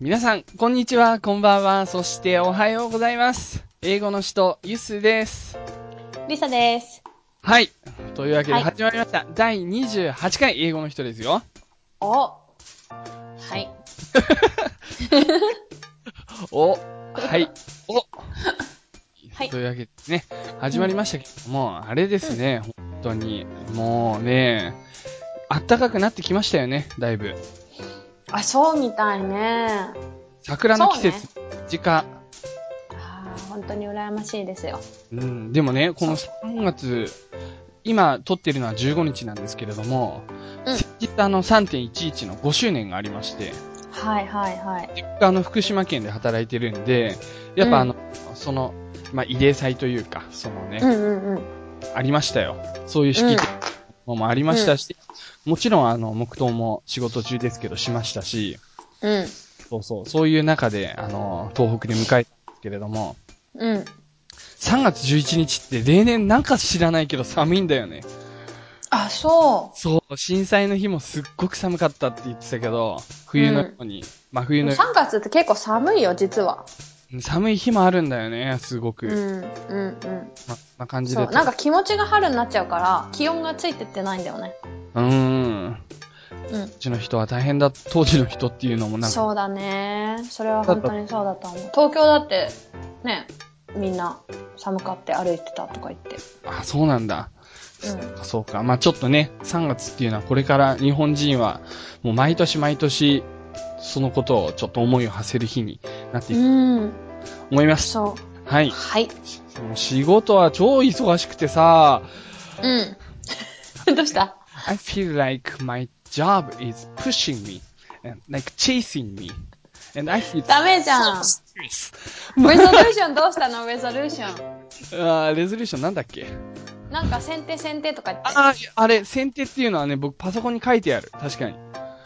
皆さん、こんにちは、こんばんは、そしておはようございます。英語の人、ゆすです。リサです。はい。というわけではい始まりました。第28回英語の人ですよ。おはい。お、はい、お。はいというわけでね、始まりましたけども、あれですね、本当に、もうね、暖かくなってきましたよね、だいぶ。あ、そうみたいね。桜の季節、そ時間。本当に羨ましいですよ。うん、でもね、この3月、今撮ってるのは15日なんですけれども、うん先日あの3.11の5周年がありまして、はいはいはい。僕あの福島県で働いてるんで、やっぱあの、その、まあ、慰霊祭というか、そのね、うんうんうん。ありましたよ。そういう式典もありましたし、もちろんあの、黙祷も仕事中ですけどしましたし、うん。そうそう、そういう中で、あの、東北で迎えたんですけれども、うん。3月11日って例年なんか知らないけど寒いんだよね。あ、そそう、震災の日もすっごく寒かったって言ってたけど、冬のように、真う。冬のよ3月って結構寒いよ、実は。寒い日もあるんだよね、すごく。うん。うんうん。ま、な感じで。そう。なんか気持ちが春になっちゃうから、気温がついてってないんだよね。うーん。うん。うちの人は大変だ、当時の人っていうのもなんか、そうだね。それは本当にそうだと思う。東京だって、ね、みんな寒かって歩いてたとか言って。あ、そうなんだ。うん。そうか。まあちょっとね、3月っていうのはこれから日本人は、もう毎年毎年、そのことをちょっと思いを馳せる日になっていくとうん。思います。そう。はい。はい。もう仕事は超忙しくてさ、うん。どうした？I feel like my job is pushing me and like chasing me. And I feel ダメじゃん。レゾルーションどうしたの？レゾルーション。あーレゾリューションなんだっけ？なんか先手先手とか言って。ああ、あれ、先手っていうのはね、僕パソコンに書いてある。確かに。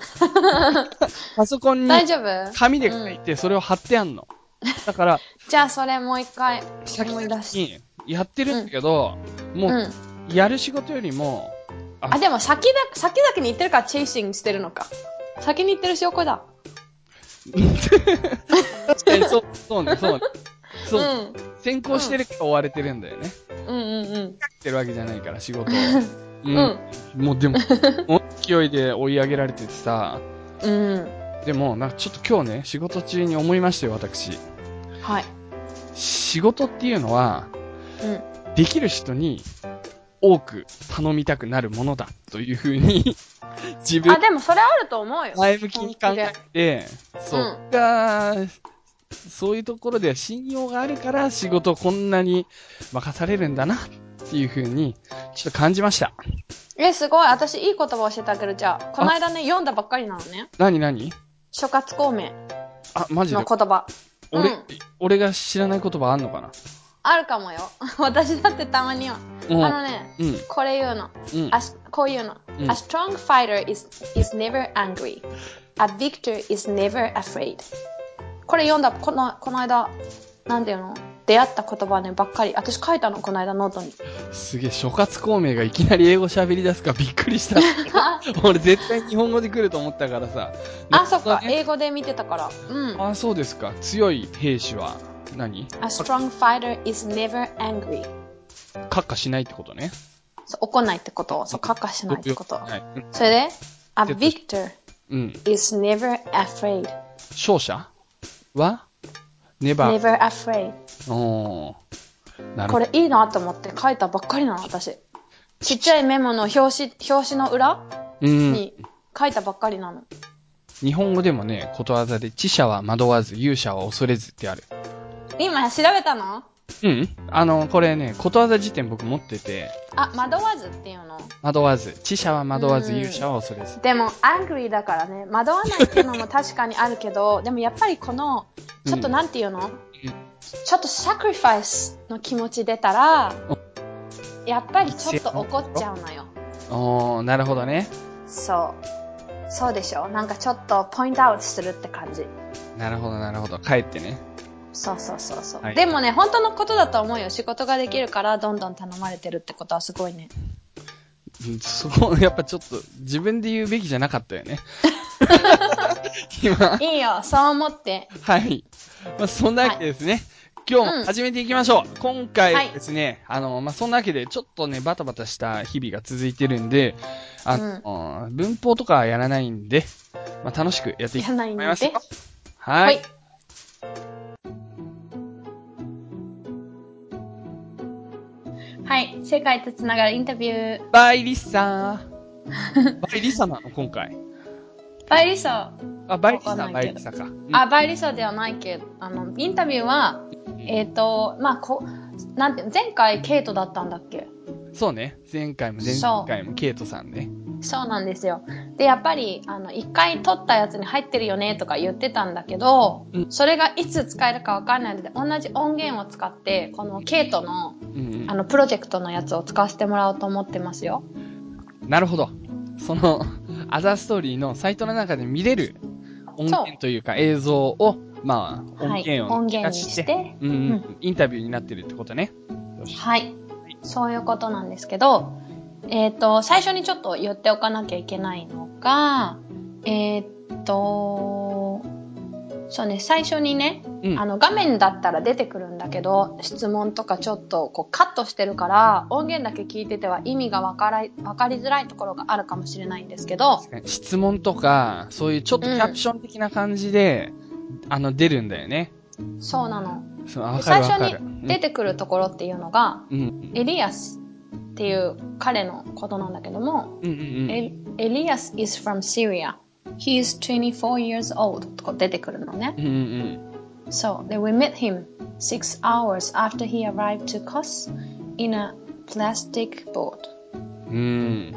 パソコンに大丈夫？紙で書いて、それを貼ってあんの。だから、じゃあそれもう一回先思い出す。にやってるんだけど、もうやる仕事よりも、あ、でも先だ、先々に言ってるからチェイシングしてるのか。先に言ってる証拠だ。確かにそう、そうね、そうね。そう、ん。先行してるから追われてるんだよね。うんうんうん。ってるわけじゃないから、仕事を。ううん。もうでも、勢いで追い上げられててさ、うん。でも、なんかちょっと今日ね、仕事中に思いましたよ、私。はい。仕事っていうのは、うん。できる人に多く頼みたくなるものだというふうに 自分あ、でもそれあると思うよ。前向きに考えて、そううんが、そういうところでは信用があるから仕事こんなに任されるんだなっていうふうにちょっと感じました。え、すごい。私いい言葉教えてあげる。じゃあ、この間ね、読んだばっかりなのね。何何？諸葛孔明あ、マジで？の言葉。俺、うん俺が知らない言葉あんのかな？あるかもよ。私だってたまには。うんあのね、うん。これ言うの。うん。あこういうの。うん A strong fighter is, is never angry. A victor is never afraid. これ読んだ、この、この間、なんていうの？出会った言葉ね、ばっかり。私書いたの、この間ノートに。すげえ、諸葛孔明がいきなり英語喋り出すからびっくりした。俺絶対日本語で来ると思ったからさ。あ、そっか。ね英語で見てたから。うん。あ、そうですか。強い兵士は何？A strong fighter is never angry. しないってことね。そう怒んないってこと。そう、カッカしないってこと。はい。うんそれで、A で victor うん。is never afraid. 勝者は？?never. never afraid. おー。なる。これいいなと思って書いたばっかりなの、私。ちっちゃいメモの表紙、表紙の裏うん。に書いたばっかりなの。日本語でもね、ことわざで、知者は惑わず、勇者は恐れずってある。今調べたの？うん。あの、これね、ことわざ辞典僕持ってて、あ、惑わずっていうの？惑わず、知者は惑わず、うん勇者は恐れず。でも、angry だからね、惑わないっていうのも確かにあるけど、でもやっぱりこの、ちょっとなんていうの、ちょっと sacrifice の気持ち出たら、やっぱりちょっと怒っちゃうのよ。おー、なるほどね。そう。そうでしょ？なんかちょっとポイントアウトするって感じ。なるほど、なるほど。帰ってね。そうそうそうそう、はいでもね、本当のことだと思うよ。仕事ができるからどんどん頼まれてるってことはすごいね。うんそこ、やっぱちょっと、自分で言うべきじゃなかったよね。今。いいよ、そう思って。はい。まあ、そんなわけでですね。今日も始めていきましょう。今回ですね、あの、まあ、そんなわけで、ちょっとね、バタバタした日々が続いてるんで、あの、文法とかはやらないんで、まあ、楽しくやっていきたいと思いますはい。はいはい、世界とつながるインタビュー。 by リッサー。by リッサなの今回。 by リサあ、 by リッサ、 by リッサか。うんあ、 by リサではないけど、あの、インタビューは、えっ、と、まあ、こ、なんて前回ケイトだったんだっけ？そうね。前回も前々回もケイトさんね。そうなんですよ。で、やっぱり、あの、一回撮ったやつに入ってるよねとか言ってたんだけど、うんそれがいつ使えるかわかんないので、同じ音源を使って、このケイトの、うんあの、プロジェクトのやつを使わせてもらおうと思ってますよ。うん。なるほど。その、アザーストーリーのサイトの中で見れる音源というか映像を、まあ、音はい。源を音源にして、うんう、うんインタビューになってるってことね。はい。そういうことなんですけど、えっ、と、最初にちょっと言っておかなきゃいけないのが、えっ、と、そうね、最初にね、うん。あの画面だったら出てくるんだけど、質問とかちょっとこうカットしてるから、音源だけ聞いてては意味がわからいわかりづらいところがあるかもしれないんですけど、質問とか、そういうちょっとキャプション的な感じで、あの、出るんだよね。そうなの。そう、わか最初るわかる。に出てくるところっていうのが、うん、うん。エリアスっていう彼のことなんだけども、うんうんうん。 El- Elias is from Syria. He is 24 years old とか出てくるのね。うんうん。 So, then we met him six hours after he arrived to Kos in a plastic boat. うん。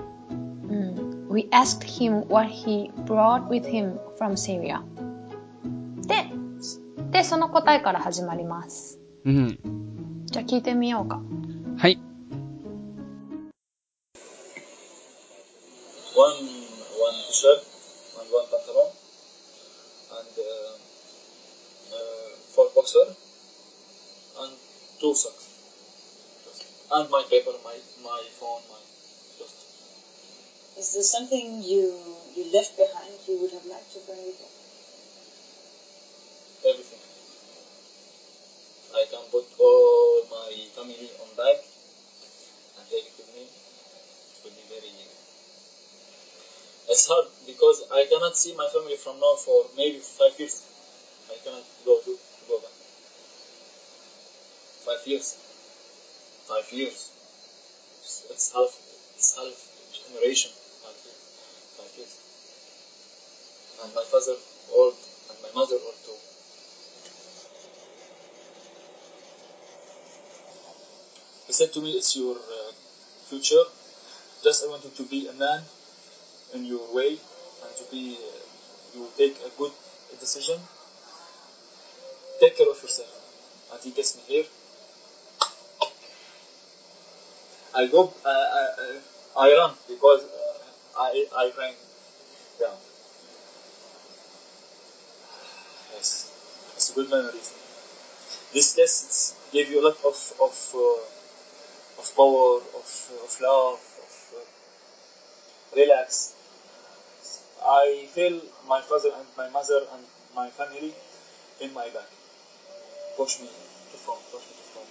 うん We asked him what he brought with him from Syria. で、 でその答えから始まります。うん。じゃあ聞いてみようか。はい。ワンワンシャルワンワンパトロンアンドフォーボクサーアンドトゥーサックスアンドマイペーパーマイマイフォンマイ Is there something you, you left behind you would have liked to bring with you? Everything. I can put all my family on bag and take it with me. It will be very. It's hard because I cannot see my family from now for maybe five years. I cannot go to, to go back. Five years. Five years. It's, it's half. It's half generation. Five years. Five years. And my father old and my mother old too. Said to me, "It's your uh, future. Just I want you to be a man in your way and to be. Uh, you take a good decision. Take care of yourself." And he gets me here. I go. Uh, I, I, run because uh, I I ran down. Yes, it's a good memory. This test gave you a lot of of uh, of power, of of love, of uh, relax. I feel my father and my mother and my family in my back. Push me to front, push me to front.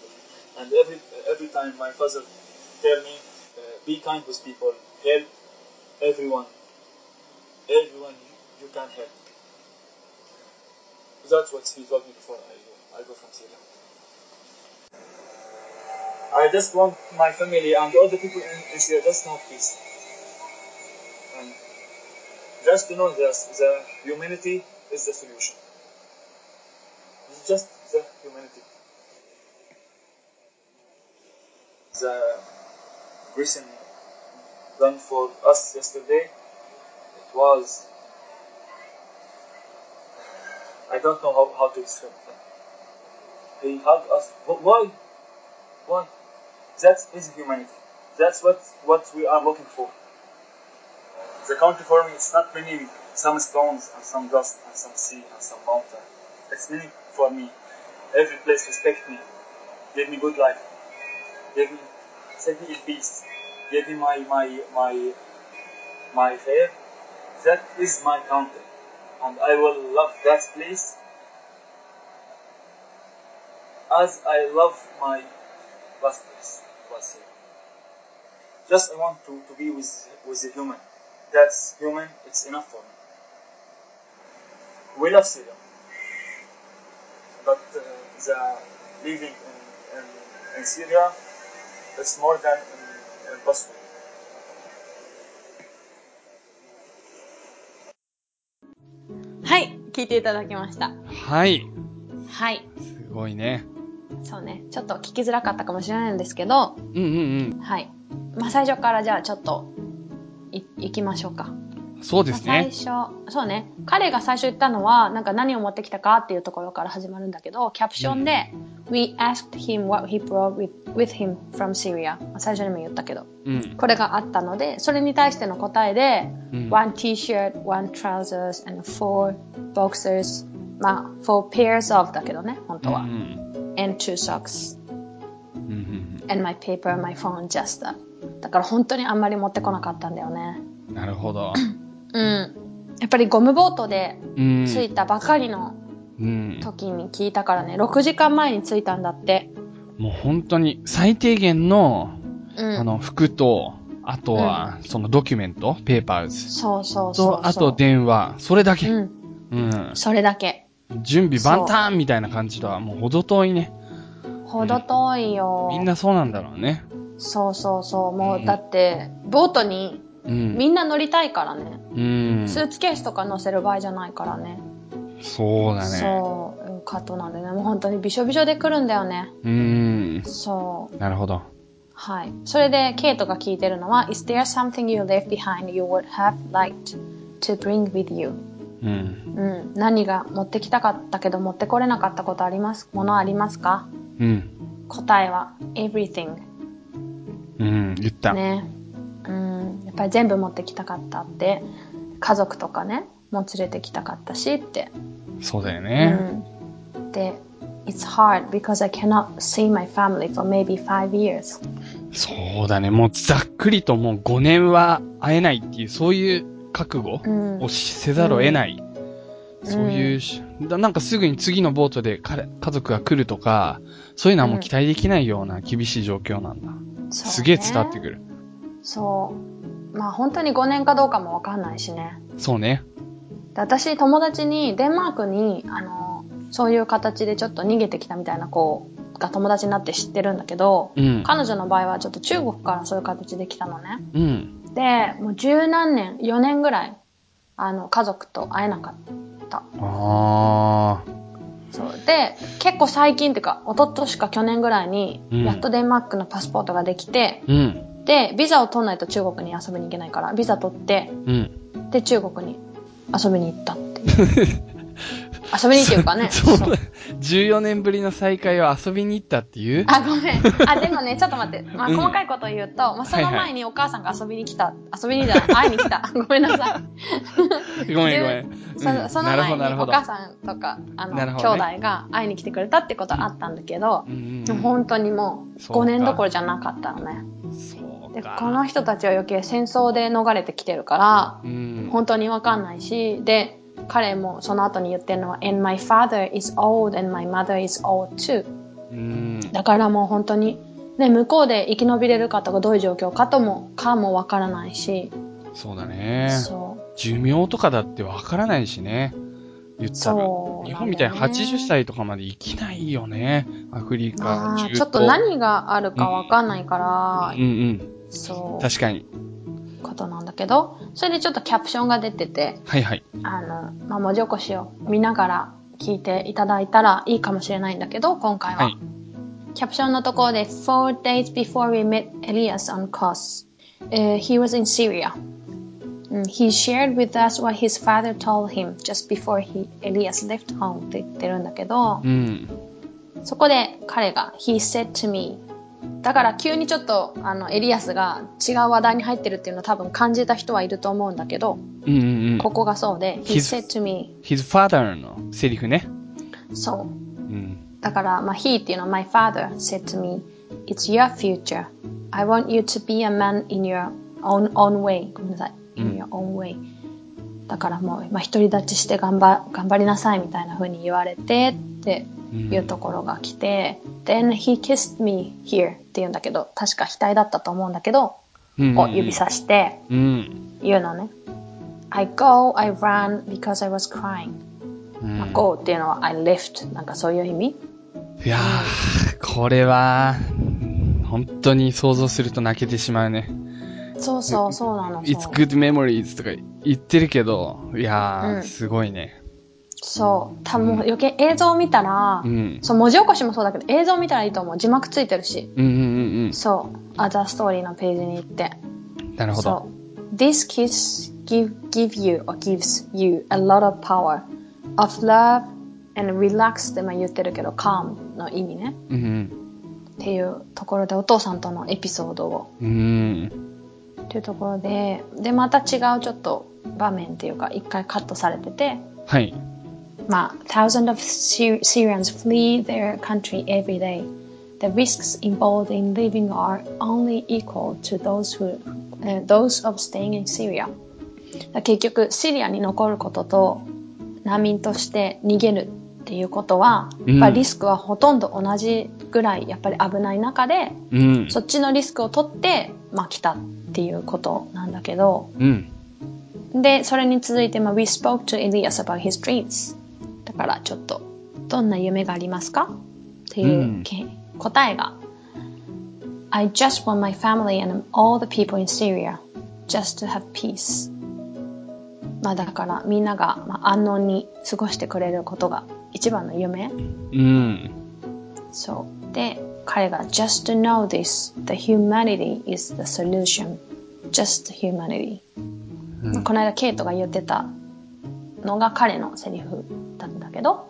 And every every time my father tell me, uh, be kind with people, help everyone, everyone you can help. That's what he told me before I, I go from Syria. I just want my family and all the people in, Syria just know peace. And just to know that the humanity is the solution. It's just the humanity. The reason done for us yesterday, it was I don't know how, how to describe. He hugged us. Wh- Why? Why? That is humanity. That's what, what we are looking for. The country for me is not meaning some stones and some dust and some sea and some mountain. It's meaning for me. Every place respect me. Give me good life. Give me set me in peace. Give me my my my my hair. That is my country. and I will love that place as I love my last place. was Syria. Just I want to, to be with with a human. That's human. It's enough for me. We love Syria, but uh, the living in, in, in Syria is more than um, impossible. はい、聞いていただきました。はい。はい。すごいね。そうね。ちょっと聞きづらかったかもしれないんですけど、うんうんはい。まあ最初からじゃあちょっと、い、行きましょうか。うん。そうですね。まあ最初、そうね。彼が最初言ったのは、なんか何を持ってきたかっていうところから始まるんだけど、キャプションで、We asked him what he brought with, with him from Syria. まあ最初にも言ったけど。うん。これがあったので、それに対しての答えで、うん one t-shirt, one trousers, and four boxers. まあ、four pairs of だけどね、本当は。うん and two socks. うんうん。and my paper, my phone, just that. だから本当にあんまり持ってこなかったんだよね。なるほど。うん。やっぱりゴムボートでうん。着いたばかりのうん。時に聞いたからね、6時間前に着いたんだって。もう本当に最低限の、うん。あの、服と、あとは、そのドキュメント、ペーパーズそうそうそうそう。と、あと電話、それだけ。うん。うん。それだけ。準備万端みたいな感じとはもう程遠いね。ほど遠いよ。みんなそうなんだろうね。そうそうそう。もうだって、ボートにうん。みんな乗りたいからね。うん。スーツケースとか乗せる場合じゃないからね。そうだね。そう、いうことなんでね。もう本当にびしょびしょで来るんだよね。うん。そう。なるほど。はい。それで、ケイトが聞いてるのは、Is there something you left behind you would have liked to bring with you? うん。うん。何が持ってきたかったけど持ってこれなかったことあります？ものありますか？うん。答えは、everything。うん。言った。ね。うん。やっぱり全部持ってきたかったって。家族とかね、もう連れてきたかったしって。そうだようね。ん。で、It's hard because I cannot see my family for maybe five years. そうだね。もうざっくりともう5年は会えないっていう、そういう覚悟うんを。せざるを得ない。そういうし、だなんかすぐに次のボートで彼家族が来るとか、そういうのはもう期待できないような厳しい状況なんだ。そうねすげえ伝わってくる。そう。まあ本当に5年かどうかもわかんないしね。そうね。で私、友達に、デンマークに、あの、そういう形でちょっと逃げてきたみたいな子が友達になって知ってるんだけど、うん。彼女の場合はちょっと中国からそういう形で来たのね。うん。で、もう十何年、4年ぐらい、あの、家族と会えなかった。あそう。で、結構最近っていうか、一昨年か去年ぐらいに、うんやっとデンマークのパスポートができて、ー。うん。で、ビザを取んないと中国に遊びに行けないから、ビザ取って、うん。で、中国に遊びに行ったっていう。遊びにっていうかね。そうそう14年ぶりの再会を遊びに行ったっていう？あ、ごめん。あ、でもね、ちょっと待って。まあ、うん細かいことを言うと、まあ、その前にお母さんが遊びに来た。遊びにじゃない、会いに来た。ごめんなさい。ごめんごめん。そその前に。お母さんとか、あの、兄弟が会いに来てくれたってことはあったんだけど本当にもうそうか5年どころじゃなかったのね。で、そうか。この人たちは余計戦争で逃れてきてるから、うん。本当にわかんないし、で、彼もその後に言ってるのは、and my father is old and my mother is old too. うん。だからもう本当に、ね、向こうで生き延びれるかとかどういう状況かとも、かもわからないし、そうだね。そ寿命とかだってわからないしね。言う、ったら。そう、日本みたいに80。歳とかまで生きないよね。アフリカ、まあ、中東ちょっと何があるかわかんないからうん、うん。そう、確かに。ことなんだけど、それでちょっとキャプションが出てて、はいはい。あの、まあ、文字起こしを見ながら聞いていただいたらいいかもしれないんだけど、今回は。はいキャプションのところで、Four days before we met Elias on Kos, uh, he was in Syria. Mm, He shared with us what his father told him just before he, Elias left home って言ってるんだけど、うん。そこで彼が、He said to me, だから急にちょっと、あの、エリアスが違う話題に入ってるっていうのを多分感じた人はいると思うんだけど、うんうんうん。ここがそうで、He His- said to me, his father のセリフね。そう。うん。だから、まあ、he っていうのは my father said to me, it's your future. I want you to be a man in your own, own way. ごめんなさい。in your own way. だからもう、まあ、独り立ちして頑張頑張りなさいみたいな風に言われてっていうところが来て、Then he kissed me here って言うんだけど、確か額だったと思うんだけど、うんを指さしてうん。言うのね。I go, I run because I was crying. うんまあ go っていうのは I left なんかそういう意味？いやー、これは、本当に想像すると泣けてしまうね。そうそうそうなの。It's good memories とか言ってるけど、いやー、うんすごいね。そう。多分余計映像を見たら、うん。そう、文字起こしもそうだけど、映像見たらいいと思う。字幕ついてるし。うんうんうんそう。アザーストーリーのページに行って。うん。なるほど。そう。This kiss give, give you or gives you a lot of power of love and relax ってまあ言ってるけど、calm の意味ね。うんっていうところでお父さんとのエピソードをうん。うん。っていうところで、で、また違うちょっと場面っていうか、一回カットされてて、はい。まあ、thousands of Syr- Syrians flee their country every day. The risks involved in living are only equal to those who, uh, those of staying in Syria. だ結局、シリアに残ることと難民として逃げるっていうことは、やっぱりリスクはほとんど同じぐらいやっぱり危ない中で、うん。そっちのリスクを取って、まあ来たっていうことなんだけど、うん。で、それに続いて、まあ、We spoke to Elias about his dreams. だから、ちょっと、どんな夢がありますかっていう、うんけ答えが、I just want my family and all the people in Syria just to have peace. まあ、だから、みんなが、まあ、安穏に過ごしてくれることが一番の夢。うん。そう。で、彼が just to know this, the humanity is the solution. just humanity. まあこの間ケイトが言ってたのが彼のセリフだったけど、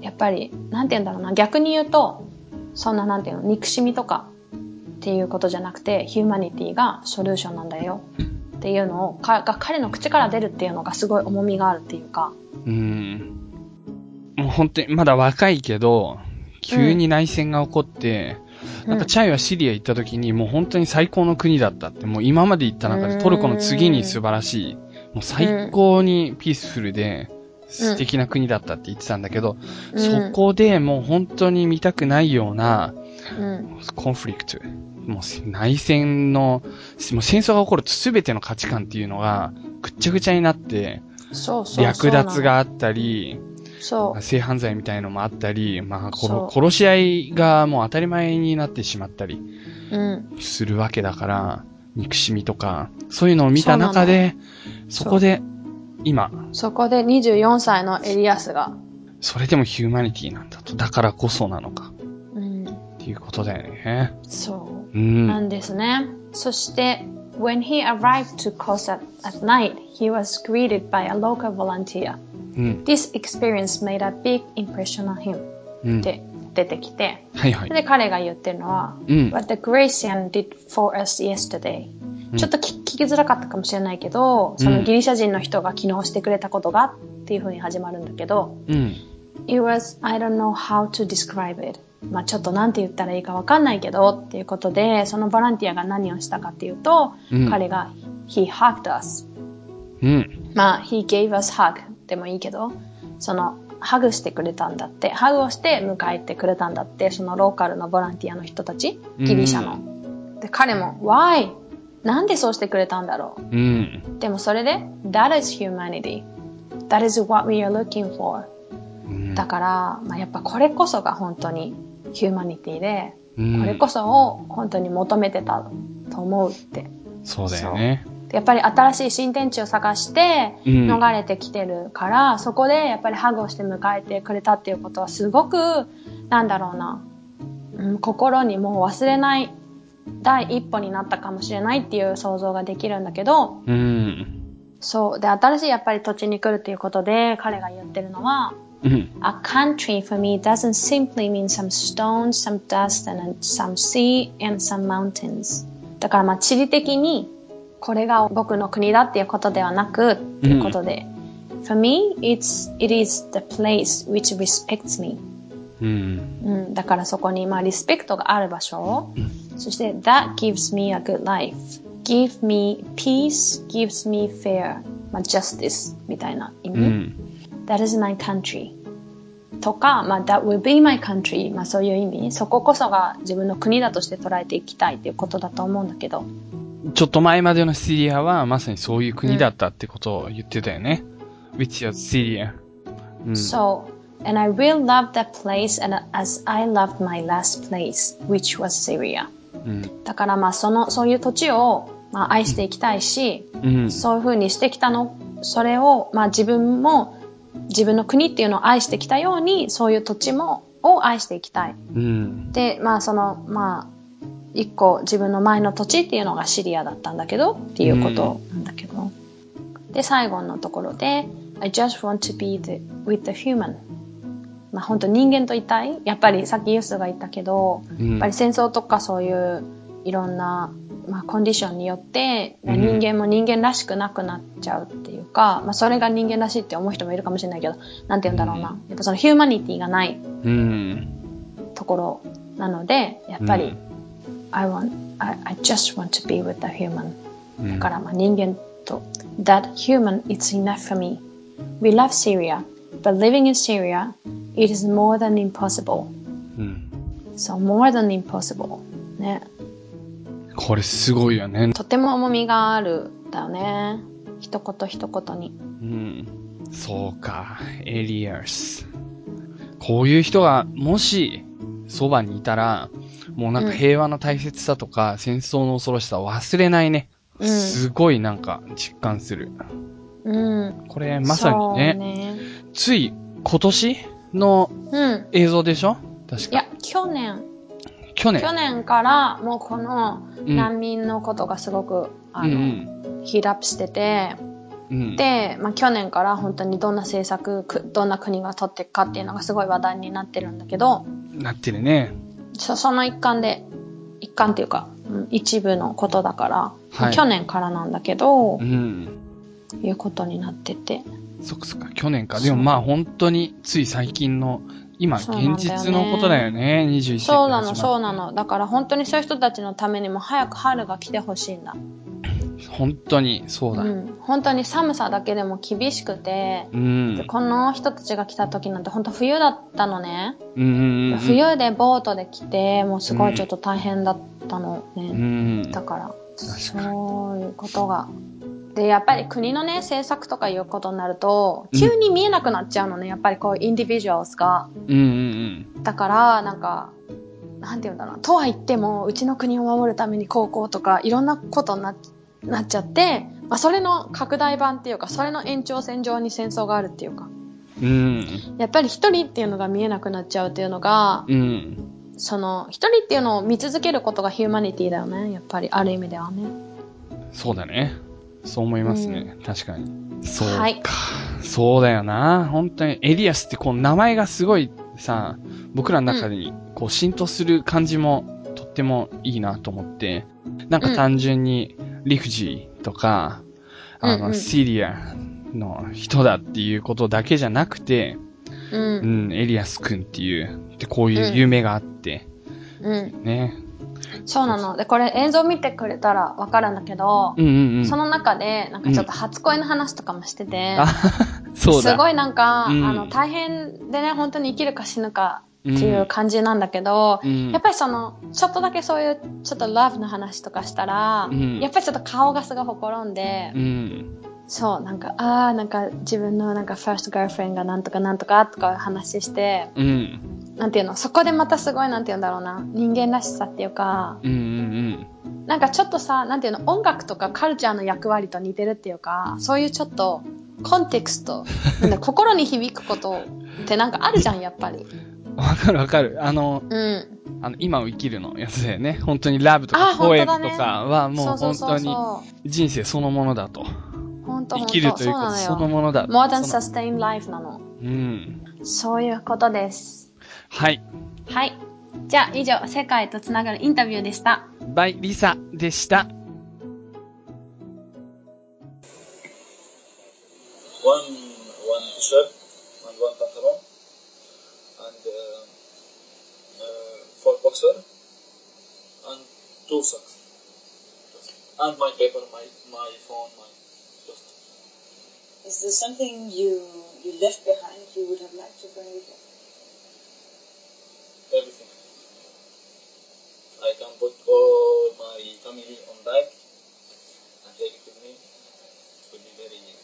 やっぱり、なんて言うんだろうな、逆に言うと、そんななんていうの、憎しみとかっていうことじゃなくて、ヒューマニティがソリューションなんだよっていうのを、かが彼の口から出るっていうのがすごい重みがあるっていうか、うん。もう本当に、まだ若いけど、急に内戦が起こって、なんかチャイはシリア行った時にもう本当に最高の国だったって、もう今まで行った中でトルコの次に素晴らしい、もう最高にピースフルで素敵な国だったって言ってたんだけど、うんそこでもう本当に見たくないようなうん、コンフリクト、もう内戦の、もう戦争が起こると全ての価値観っていうのがぐっちゃぐちゃになって、そうそう。略奪があったり、そう。性犯罪みたいのもあったり、まあ、そう殺殺し合いがもう当たり前になってしまったりうん。するわけだから、憎しみとか、そういうのを見た中で、そこで、今、そこで24歳のエリアスが、それでもヒューマニティなんだと、だからこそなのか、うん、っていうことだよね。そう。うん。なんですね。そして、when he arrived to Kos at, night, he was greeted by a local volunteer. うん。This experience made a big impression on him. うん。って出てきて、はいはい。で、彼が言ってるのは、うん。What the Gracian did for us yesterday. うんちょっと聞聞きづらかったかもしれないけど、そのギリシャ人の人が昨日してくれたことがっていう風に始まるんだけど、うん。It was, I don't know how to describe it. まあちょっとなんて言ったらいいかわかんないけどっていうことで、そのボランティアが何をしたかっていうと、うん彼が He hugged us. うん。まあ He gave us hug でもいいけど、そのハグしてくれたんだって、ハグをして迎えてくれたんだって、そのローカルのボランティアの人たち、ギリシャの。で、彼も Why? なんでそうしてくれたんだろう?ん。うでもそれで That is humanity. That is what we are looking for. うんだから、まあ、やっぱこれこそが本当にヒューマニティで、うんこれこそを本当に求めてたと思うって。そうだよね。やっぱり新しい新天地を探してうん逃れてきてるから、そこでやっぱりハグをして迎えてくれたっていうことはすごく、なんだろうな、うん、心にもう忘れない第一歩になったかもしれないっていう想像ができるんだけど、うん。そう。で、新しいやっぱり土地に来るっていうことで、彼が言ってるのは、うん。A country for me doesn't simply mean some stones, some dust, and some sea and some mountains. だからまあ地理的にこれが僕の国だっていうことではなくっていうことで、For me, it's, it is the place which respects me. うん。うん、だからそこにまあリスペクトがある場所、そして That gives me a good life. give me peace, gives me fair, まあ、justice みたいな意味。うん。That is my country. とか、まあ、that will be my country. まあ、そういう意味。そここそが自分の国だとして捉えていきたいっていうことだと思うんだけど。ちょっと前までのシリアはまさにそういう国だったってことを言ってたよね。うん、which is Syria. うん、so, and I will love that place and as I loved my last place, which was Syria. うん、だからまあその、そういう土地を、まあ、愛していきたいし、うん、そういうふうにしてきたの、それを、まあ自分も自分の国っていうのを愛してきたように、そういう土地も、を愛していきたい。うん、で、まあその、まあ、一個自分の前の土地っていうのがシリアだったんだけど、っていうことなんだけど。うん、で、最後のところで、I just want to be the, with the human. まあ本当人間といたい。やっぱりさっきユースが言ったけど、うん、やっぱり戦争とかそういういろんな、まあ、コンディションによって、うん、人間も人間らしくなくなっちゃうっていうか、まあそれが人間らしいって思う人もいるかもしれないけど、なんて言うんだろうな。やっぱそのヒューマニティがないところなので、やっぱり、I want, I, I just want to be with the human. だからまあ人間と、that human is enough for me. We love Syria. But living in Syria, it is more than impossible. うん。So more than impossible. ね。これすごいよね。とても重みがあるだよね。一言一言に。うん。そうか。エリアス。こういう人が、もし、そばにいたら、もうなんか平和の大切さとか、うん、戦争の恐ろしさを忘れないね。うん、すごいなんか実感する。うん。これまさにね。ねつい今年の映像でしょ、うん、確か。いや、去年。去年去年からもうこの難民のことがすごく、うん、あの、うん、ヒートアップしてて、うん、で、まあ、去年から本当にどんな政策、どんな国が取っていくかっていうのがすごい話題になってるんだけど。なってるね。そその一環で、一環っていうか、一部のことだから、はい、去年からなんだけど、うん、いうことになってて。そっかそっか、去年か。でもまあ本当につい最近の、今、現実のことだよね、21世紀。そうなの、そうなの。だから本当にそういう人たちのためにも早く春が来てほしいんだ。本当に、そうだ、うん。本当に寒さだけでも厳しくて、うん、この人たちが来た時なんて本当冬だったのね。うん冬でボートで来て、もうすごいちょっと大変だったのね。うん、だから、そういうことがで、やっぱり国のね、政策とかいうことになると、急に見えなくなっちゃうのね、やっぱりこう、インディビジュアルズが。うんうんうん。だから、なんか、なんて言うんだろう。とは言っても、うちの国を守るために高校とか、いろんなことにななっちゃって、まあ、それの拡大版っていうか、それの延長線上に戦争があるっていうか。うん。やっぱり一人っていうのが見えなくなっちゃうっていうのが、うん。その、一人っていうのを見続けることがヒューマニティだよね。やっぱり、ある意味ではね。そうだね。そう思いますね。うん、確かに。そうか、はい。そうだよな。本当に、エリアスってこう名前がすごいさ、僕らの中にこう浸透する感じもとってもいいなと思って、なんか単純にリフジーとか、うん、あの、うんうん、シリアの人だっていうことだけじゃなくて、うん、うん、エリアス君っていう、で、こういう夢があって、うん、ね、そうなの。で、これ映像見てくれたらわかるんだけど、うんうんうん、その中で、なんかちょっと初恋の話とかもしてて、うん、そうだ。すごいなんか、うん、あの、大変でね、本当に生きるか死ぬかっていう感じなんだけど、うん、やっぱりその、ちょっとだけそういう、ちょっとラブの話とかしたら、やっぱりちょっと顔がすごいほころんで、そう、なんか、ああ、なんか自分のなんかファーストガールフレンがなんとかなんとかとか話して、うん、なんていうの、そこでまたすごいなんて言うんだろうな、人間らしさっていうか、うんうんうん、なんかちょっとさ、なんていうの、音楽とかカルチャーの役割と似てるっていうか、そういうちょっと、コンテクスト、なんだ心に響くことってなんかあるじゃん、やっぱり。わかるわかる。あの、うん。あの、今を生きるのやつだよね。本当にラブとかポエムとかはもう本当に人生そのものだと。本当生きるということそのものだ。more than sustain life なの。うん。そういうことです。はい。はい。じゃあ、以上、世界とつながるインタビューでした。 by リサでした。One, one four boxer and two socks. and my paper, my my phone, my just Is there something you you left behind you would have liked to bring with you? everything. I can put all my family on bag and take it with me. It will be very easy.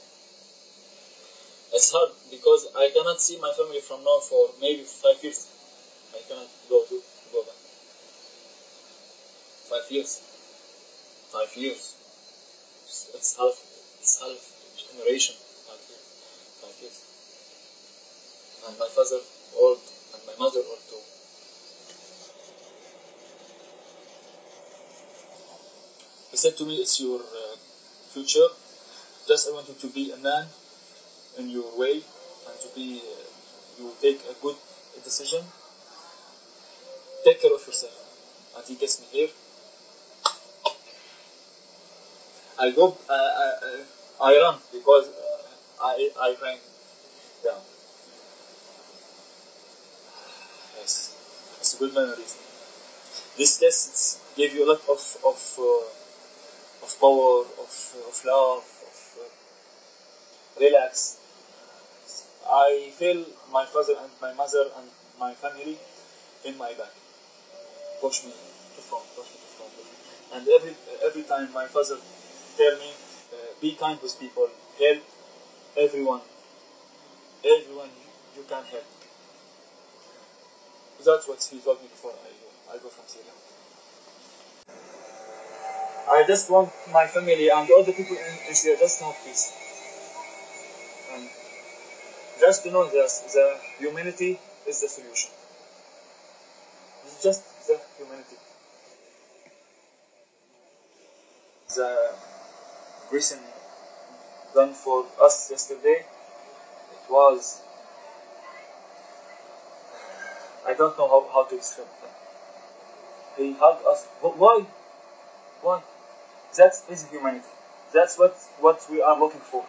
It's hard because I cannot see my family from now for maybe five years. I cannot go to back. Five years. Five years. It's, half. It's half generation. Five years. Five years. And my father old and my mother old too. He said to me, "It's your uh, future. Just I want you to be a man in your way and to be. Uh, you take a good decision. Take care of yourself." And he gets me here. I go. Uh, I, I, run because uh, I I ran down. Yes, it's a good memories. This test gave you a lot of of uh, of power, of of love, of uh, relax. I feel my father and my mother and my family in my back. Push me to front, push me to front. And every every time my father tell me, uh, be kind with people, help everyone, everyone you can help. That's what he told me before I, I go from Syria. I just want my family and all the people in, in Syria just to have peace. And just to know that the humanity is the solution. It's just the humanity. The reason done for us yesterday, it was I don't know how, how to describe it. He hugged us. Why? Why? That is humanity. That's what, what we are looking for.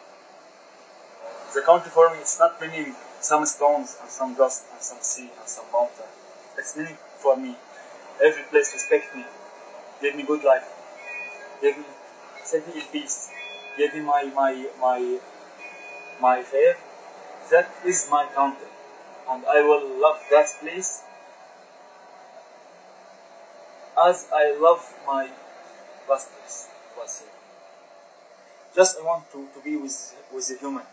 The country for me, it's not meaning some stones and some dust and some sea and some mountain. It's meaning for me. Every place respect me. Give me good life. Give me, me in peace. Give me my, my, my, my fair. That is my country. And I will love that place as I love my last place. Just I want to, to be with with a human.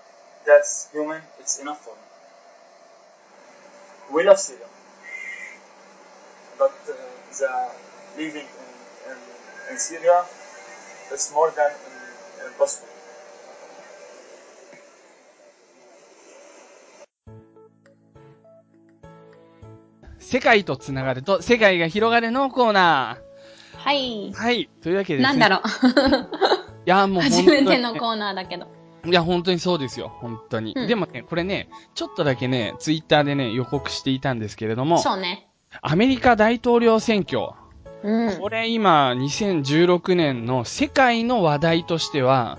That's human, it's enough for me. We love Syria. But uh, the living in, in, in Syria is more than um, impossible. 世界とつながると世界が広がるのコーナはいー。。はい。というわけでですね。なんだろう。いや、もう本当初に、めてのコーナーだけど。いや、本当にそうですよ。本当に。うんでもね、これね、ちょっとだけね、ツイッターでね、予告していたんですけれども、そうね。アメリカ大統領選挙。うん。これ今、2016年の世界の話題としては、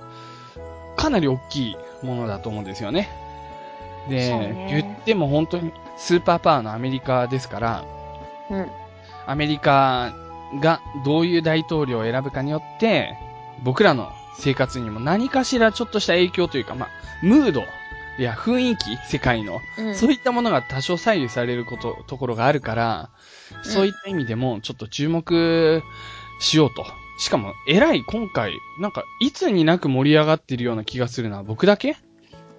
かなり大きいものだと思うんですよね。で、ね言っても本当にスーパーパワーのアメリカですから、うん。アメリカがどういう大統領を選ぶかによって、僕らの生活にも何かしらちょっとした影響というか、まあ、ムードや雰囲気、世界の、うん。そういったものが多少左右されること、ところがあるから、そういった意味でもちょっと注目しようと。しかも、えらい今回、なんか、いつになく盛り上がってるような気がするのは僕だけ？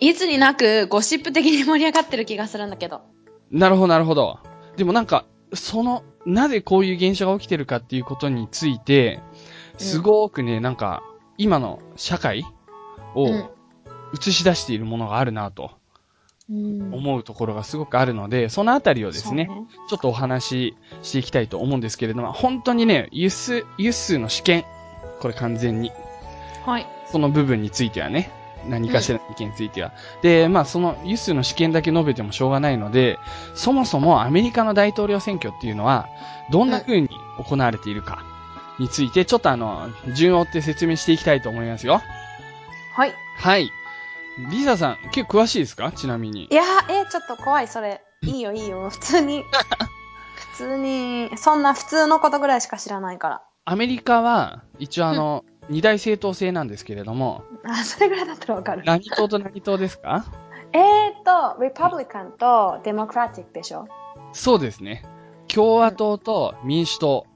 いつになくゴシップ的に盛り上がってる気がするんだけど。なるほど、なるほど。でもなんか、その、なぜこういう現象が起きてるかっていうことについて、すごくね、なんか、今の社会をうん映し出しているものがあるなとうん。思うところがすごくあるので、そのあたりをですね、そうちょっとお話ししていきたいと思うんですけれども、本当にね、輸出、輸出の試験、これ完全に、はい。その部分についてはね、何かしらの意見については。で、まあその輸出の試験だけ述べてもしょうがないので、そもそもアメリカの大統領選挙っていうのは、どんな風に行われているかについて、ちょっとあの、順を追って説明していきたいと思いますよ。はい。はい。リサさん、結構詳しいですか？ちなみにい。やー、えー、ちょっと怖い、それ。いいよ、いいよ。普通に。普通に、そんな普通のことぐらいしか知らないから。アメリカは、一応あの、二大政党制なんですけれども。あ、それぐらいだったらわかる。何党と何党ですか？えーと、リパブリカンとデモクラティックでしょ？そうですね。共和党と民主党。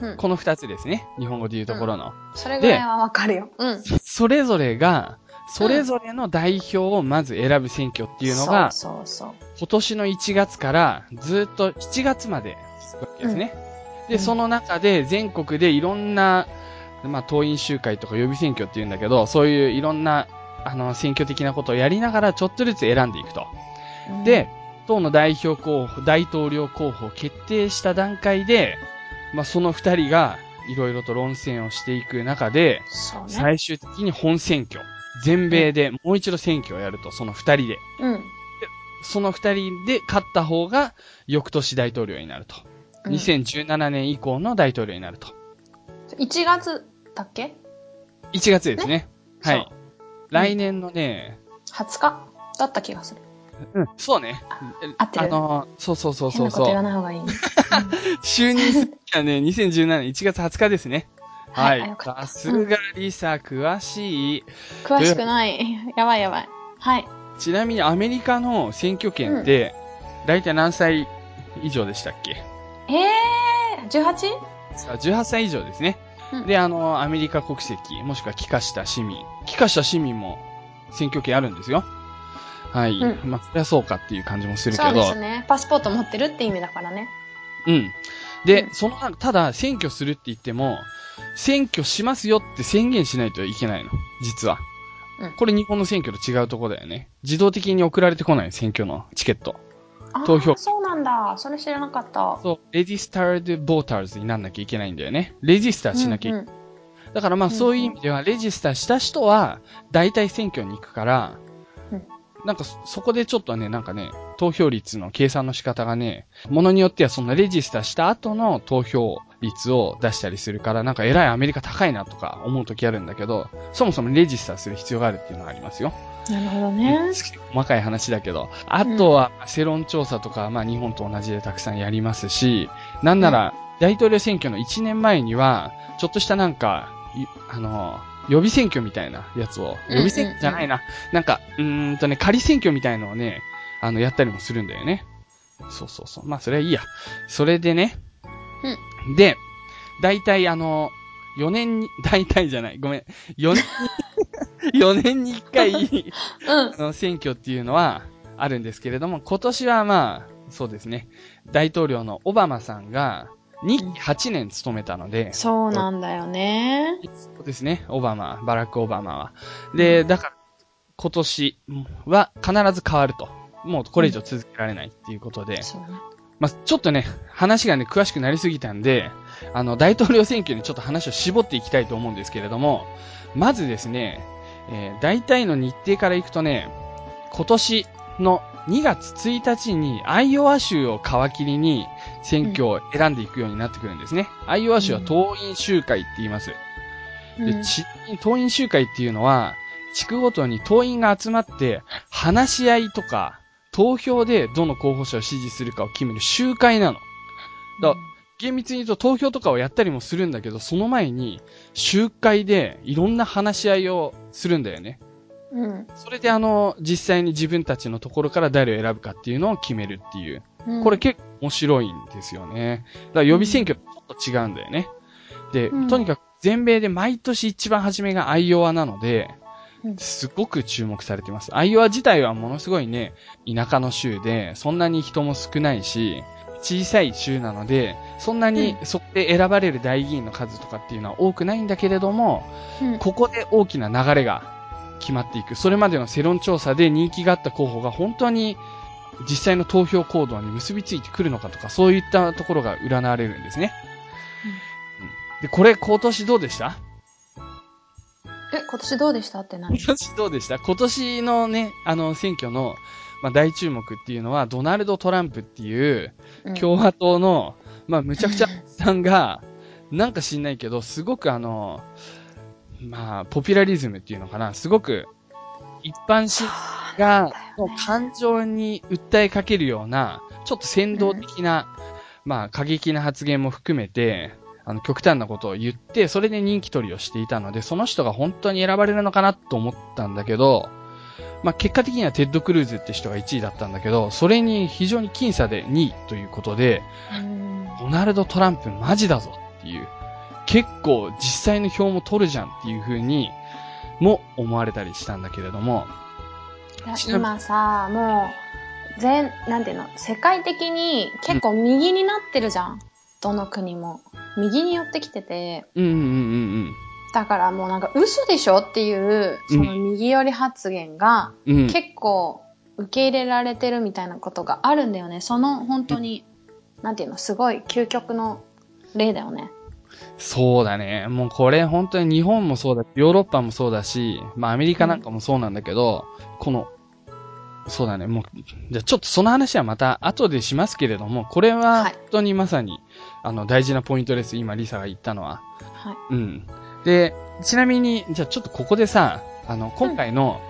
うん。この二つですね。日本語で言うところの。それぐらいはわかるよ。うん。それぞれが、それぞれの代表をまず選ぶ選挙っていうのが、そうそうそう。今年の1月からずっと7月まで続くわけですね。で、うんその中で全国でいろんな、まあ、党員集会とか予備選挙って言うんだけど、そういういろんな、あの、選挙的なことをやりながらちょっとずつ選んでいくと。うんで、党の代表候補、大統領候補を決定した段階で、まあ、その二人がいろいろと論戦をしていく中で、ね。最終的に本選挙、全米でもう一度選挙をやると、その二人で。うん。その二人で勝った方が翌年大統領になると。うん2017年以降の大統領になると。1月だっけ？1月ですね。はそい。来年のね、?20 日？だった気がする。うん、そうね。合ってるあの、そうそうそう変そうそう。なこと言わない方がいいね。就任する日はね、2017年1月20日ですね。ははいさすがリサ、詳しい。詳しくない。やばいやばい。はい。ちなみにアメリカの選挙権って、大体何歳以上でしたっけ？えー、18? さあ18歳以上ですね。うんで、あの、アメリカ国籍、もしくは帰化した市民。帰化した市民も選挙権あるんですよ。はい。うまあ、そりゃそうかっていう感じもするけそうど。ですね。パスポート持ってるって意味だからね。うん。で、うんその、ただ、選挙するって言っても、選挙しますよって宣言しないといけないの。実は。うんこれ日本の選挙と違うとこだよね。自動的に送られてこない選挙のチケット。投票そうなんだ。それ知らなかった。そう、レジスタードボーターズになんなきゃいけないんだよね。レジスターしなきゃいけない。うんうんだからまあうんそういう意味では、レジスターした人は、大体選挙に行くからうん、なんかそそこでちょっとね、なんかね、投票率の計算の仕方がね、ものによってはそのレジスターした後の投票率を出したりするから、なんか偉いアメリカ高いなとか思う時あるんだけど、そもそもレジスターする必要があるっていうのがありますよ。なるほどね。細かい話だけど。あとは、世論調査とか、まあ日本と同じでたくさんやりますし、なんなら、大統領選挙の1年前には、ちょっとしたなんか、いあの、予備選挙みたいなやつを、予備選挙じゃないな。なんか、うーんとね、仮選挙みたいのをね、あの、やったりもするんだよね。そうそうそう。まあ、それはいいや。それでね。で、大体あの、4年に、大体じゃない、ごめん。4年に、4年に1回、うん。あの選挙っていうのはあるんですけれども、今年はまあ、そうですね、大統領のオバマさんが2期8年務めたので、そうなんだよね。そうですね、オバマ、バラク・オバマは。で、だから、今年は必ず変わると。もうこれ以上続けられないっていうことで、そうね。まあ、ちょっとね、話がね、詳しくなりすぎたんで、あの、大統領選挙にちょっと話を絞っていきたいと思うんですけれども、まずですね、えー大体の日程からいくとね、今年の2月1日にアイオワ州を皮切りに選挙を選んでいくようになってくるんですね。アイオワ州は党員集会って言います。で、うんちなみに党員集会っていうのは、地区ごとに党員が集まって、話し合いとか、投票でどの候補者を支持するかを決める集会なの。だ厳密に言うと投票とかをやったりもするんだけど、その前に集会でいろんな話し合いをするんだよね。うん。それであの、実際に自分たちのところから誰を選ぶかっていうのを決めるっていう。うん。これ結構面白いんですよね。だから予備選挙とちょっと違うんだよね。で、うんとにかく全米で毎年一番初めがアイオワなのでうん、すごく注目されてます。アイオワ自体はものすごいね、田舎の州で、そんなに人も少ないし、小さい州なので、そんなにそこで選ばれる大議員の数とかっていうのは多くないんだけれども、うんここで大きな流れが決まっていく。それまでの世論調査で人気があった候補が本当に実際の投票行動に結びついてくるのかとか、そういったところが占われるんですね。うん。で、これ今年どうでした？え、今年どうでしたって何？今年どうでした？今年のね、あの選挙の、まあ、大注目っていうのは、ドナルド・トランプっていううん。共和党の、まあ、むちゃくちゃさんが、なんか知んないけど、すごくあの、まあ、ポピュラリズムっていうのかな、すごく、一般市民が、もう感情に訴えかけるような、ちょっと先導的な、まあ、過激な発言も含めて、あの、極端なことを言って、それで人気取りをしていたので、その人が本当に選ばれるのかなと思ったんだけど、まあ、結果的にはテッド・クルーズって人が1位だったんだけど、それに非常に僅差で2位ということで、ドナルド・トランプマジだぞっていう、結構実際の票も取るじゃんっていう風にも思われたりしたんだけれども。今さ、もう、全、なんていうの、世界的に結構右になってるじゃん。うん、どの国も。右に寄ってきてて。うんうんうんうん。だからもうなんか嘘でしょっていう、その右寄り発言が、結構受け入れられてるみたいなことがあるんだよね。その本当に、なんていうの、すごい究極の例だよね。そうだね。もうこれ本当に日本もそうだヨーロッパもそうだし、まあアメリカなんかもそうなんだけど、うん、この、そうだね。もう、じゃあちょっとその話はまた後でしますけれども、これは本当にまさに、はい、あの大事なポイントです。今リサが言ったのは。はい。うん。で、ちなみに、じゃあちょっとここでさ、あの、今回の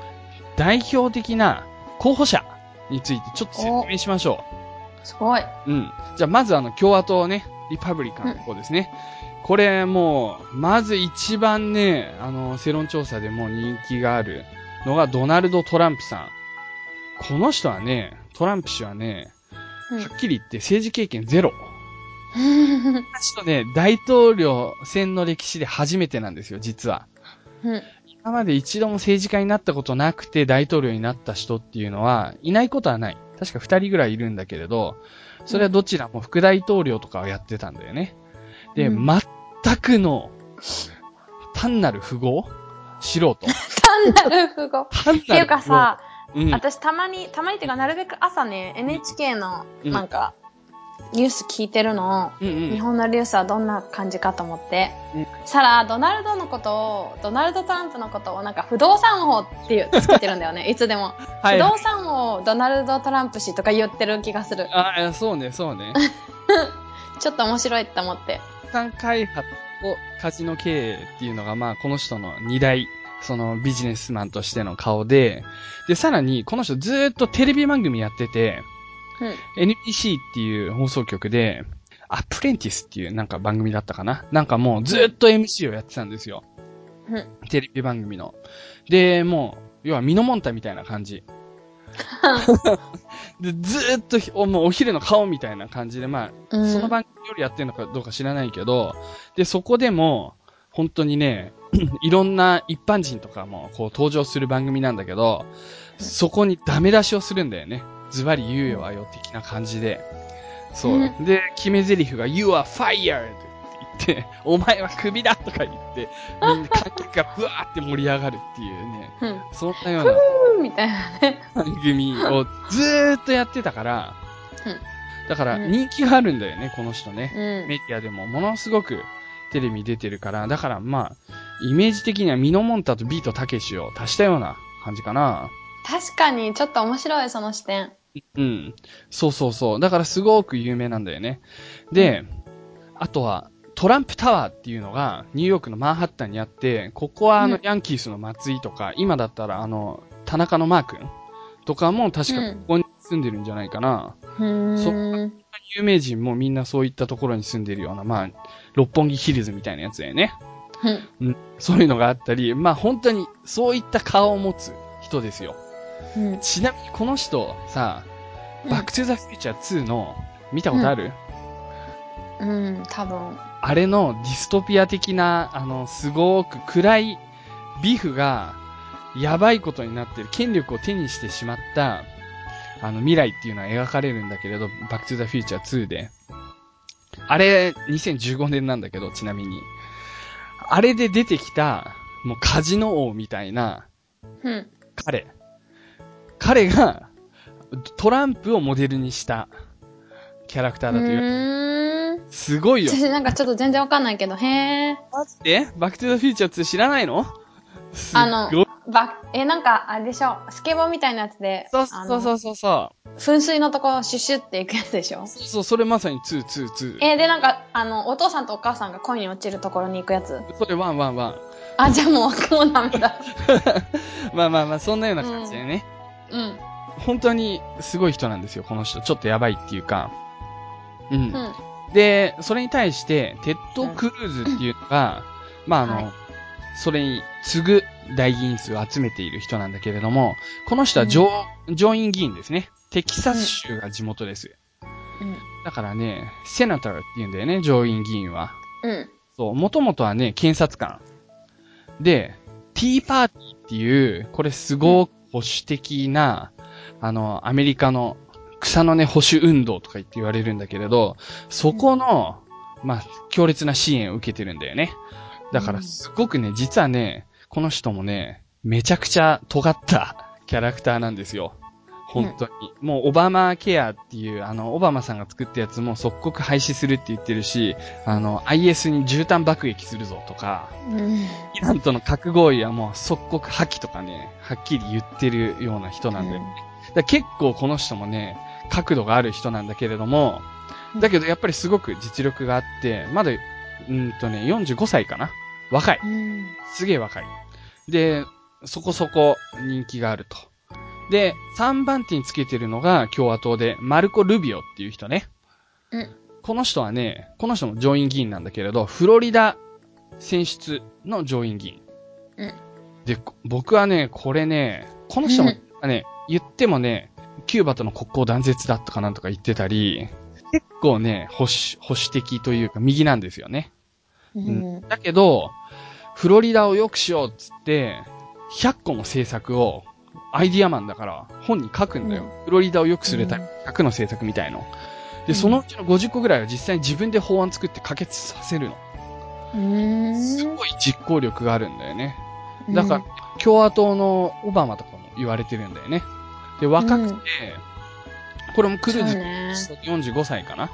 代表的な候補者についてちょっと説明しましょう。すごい。うん。じゃあまずあの、共和党ね、リパブリカンの方ですね。うん、これもう、まず一番ね、あの、世論調査でも人気があるのがドナルド・トランプさん。この人はね、トランプ氏はね、はっきり言って政治経験ゼロ。ちょっとね、大統領選の歴史で初めてなんですよ、実は。うん、今まで一度も政治家になったことなくて大統領になった人っていうのは、いないことはない。確か二人ぐらいいるんだけれど、それはどちらも副大統領とかをやってたんだよね。で、うん、全くの、単なる富豪？素人？単なる富豪？単なる富豪。っていうかさ、うん、私たまに、たまにっていうかなるべく朝ね、NHK のなんか、ニュース聞いてるの、うんうん、日本のニュースはどんな感じかと思って。うん、さら、ドナルドのことを、ドナルド・トランプのことをなんか不動産王っていう、つけてるんだよね、いつでも。はい、不動産王、ドナルド・トランプ氏とか言ってる気がする。あ、そうね、そうね。ちょっと面白いって思って。資産開発とカジノ経営っていうのが、まあ、この人の二大、そのビジネスマンとしての顔で、で、さらに、この人ずっとテレビ番組やってて、うん、NBC っていう放送局で、アプレンティスっていうなんか番組だったかな？なんかもうずっと MC をやってたんですよ。うん、テレビ番組の。で、もう、要はミノモンタみたいな感じ。でずっとお、もうお昼の顔みたいな感じで、まあ、うん、その番組よりやってるのかどうか知らないけど、で、そこでも、本当にね、いろんな一般人とかもこう登場する番組なんだけど、そこにダメ出しをするんだよね。ズバリ言うよあよ的な感じで。そう。で、決め台詞が You are fired! って言って、お前はクビだとか言って、みんな観客がブワーって盛り上がるっていうね、うん、そんなような、みたいなね。番組をずーっとやってたから、うん、だから人気があるんだよね、この人ね。うん、メディアでもものすごくテレビ出てるから、だからまあ、イメージ的にはミノモンタとビートたけしを足したような感じかな。確かに、ちょっと面白い、その視点。うん。そうそうそう。だからすごく有名なんだよね。で、あとは、トランプタワーっていうのがニューヨークのマンハッタンにあって、ここはあの、ヤンキースの松井とか、今だったらあの、田中のマー君とかも確かここに住んでるんじゃないかな。うん、そ有名人もみんなそういったところに住んでるような、まあ、六本木ヒルズみたいなやつだよね。うん、そういうのがあったり、まあ本当にそういった顔を持つ人ですよ。うん、ちなみにこの人さ、バックトゥザフューチャー2の見たことある、うん、うん、多分。あれのディストピア的な、あの、すごく暗いビフが、やばいことになってる、権力を手にしてしまった、あの、未来っていうのは描かれるんだけれど、バックトゥザフューチャー2で。あれ、2015年なんだけど、ちなみに。あれで出てきた、もうカジノ王みたいな、うん、彼。彼が、トランプをモデルにしたキャラクターだという。すごいよ。私なんかちょっと全然わかんないけど、へー。マジで？バックトゥザフューチャー2知らないの？あの、ば、え、なんか、あれでしょ、スケボーみたいなやつで。そうそうそうそうそう。噴水のとこシュシュっていくやつでしょそうそう、それまさに2、2、2。えで、なんか、あの、お父さんとお母さんが恋に落ちるところに行くやつそれ、 one one one。あ、じゃあもう、もうダメだ。まあまあまあ、そんなような感じでね。うん。本当にすごい人なんですよ、この人。ちょっとやばいっていうか。うん。うん、で、それに対して、テッド・クルーズっていうのが、まあ、あの、はい、それに次ぐ代議員数を集めている人なんだけれども、この人は上、うん、上院議員ですね。テキサス州が地元です。うん。だからね、 senator って言うんだよね、上院議員は。うん。そう、もともとはね、検察官。で、ティーパーティーっていう、これすごく保守的な、うん、あの、アメリカの草の根保守運動とか言って言われるんだけれど、そこの、まあ、強烈な支援を受けてるんだよね。だからすごくね、実はね、この人もね、めちゃくちゃ尖ったキャラクターなんですよ。本当に。もうオバマケアっていう、あの、オバマさんが作ったやつも即刻廃止するって言ってるし、あの、IS に絨毯爆撃するぞとか、うん、イランとの核合意はもう即刻破棄とかね、はっきり言ってるような人なんだよね。うん、結構この人もね、角度がある人なんだけれども、だけどやっぱりすごく実力があって、まだ、うんとね、45歳かな若い。すげえ若い。で、そこそこ人気があると。で、3番手につけてるのが共和党で、マルコ・ルビオっていう人ね。うん。この人はね、この人も上院議員なんだけれど、フロリダ選出の上院議員。うん。で、僕はね、これね、この人もね、言ってもね、キューバとの国交断絶だとかなんとか言ってたり、結構ね、保守、保守的というか右なんですよね。うん。だけど、フロリダを良くしようっつって、100個の政策をアイディアマンだから本に書くんだよ。フロリダを良くするため、100の政策みたいの。で、そのうちの50個ぐらいは実際に自分で法案作って可決させるの。すごい実行力があるんだよね。だから、共和党のオバマとかも言われてるんだよね。で、若くて、これもクルーズ、45歳かな。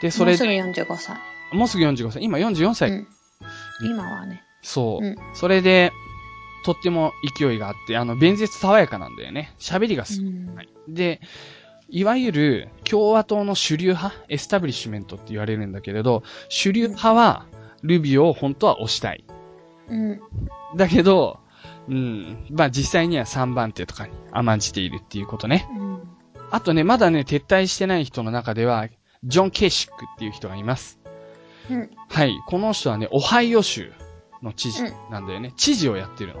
で、それで。もうすぐ45歳。もうすぐ45歳。今44歳。うん、今はね。そう。それで、とっても勢いがあって、あの、弁舌爽やかなんだよね。喋りがすごい、で、いわゆる共和党の主流派、エスタブリッシュメントって言われるんだけれど、主流派はルビオを本当は押したい。うん。だけど、うん、まあ実際には3番手とかに甘んじているっていうことね。うん。あとね、まだね、撤退してない人の中では、ジョン・ケーシックっていう人がいます。うん。はい。この人はね、オハイオ州の知事なんだよね。うん、知事をやってるの。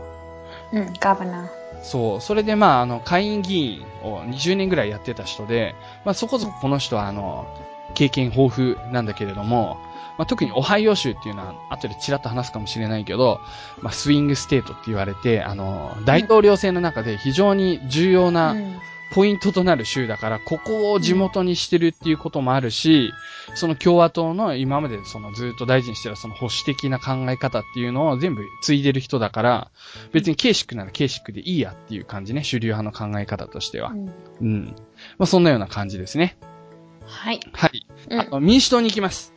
うん、ガバナー。そう。それでまあ、あの、下院議員を20年ぐらいやってた人で、まあそこそここの人はあの、経験豊富なんだけれども、まあ特にオハイオ州っていうのは後でちらっと話すかもしれないけど、まあスイングステートって言われて、あの、大統領選の中で非常に重要な、うんポイントとなる州だから、ここを地元にしてるっていうこともあるし、その共和党の今までそのずっと大事にしてるその保守的な考え方っていうのを全部継いでる人だから、別にケーシックならケーシックでいいやっていう感じね、主流派の考え方としては。うん。うん、まあそんなような感じですね。はい。はい。あと、民主党に行きます。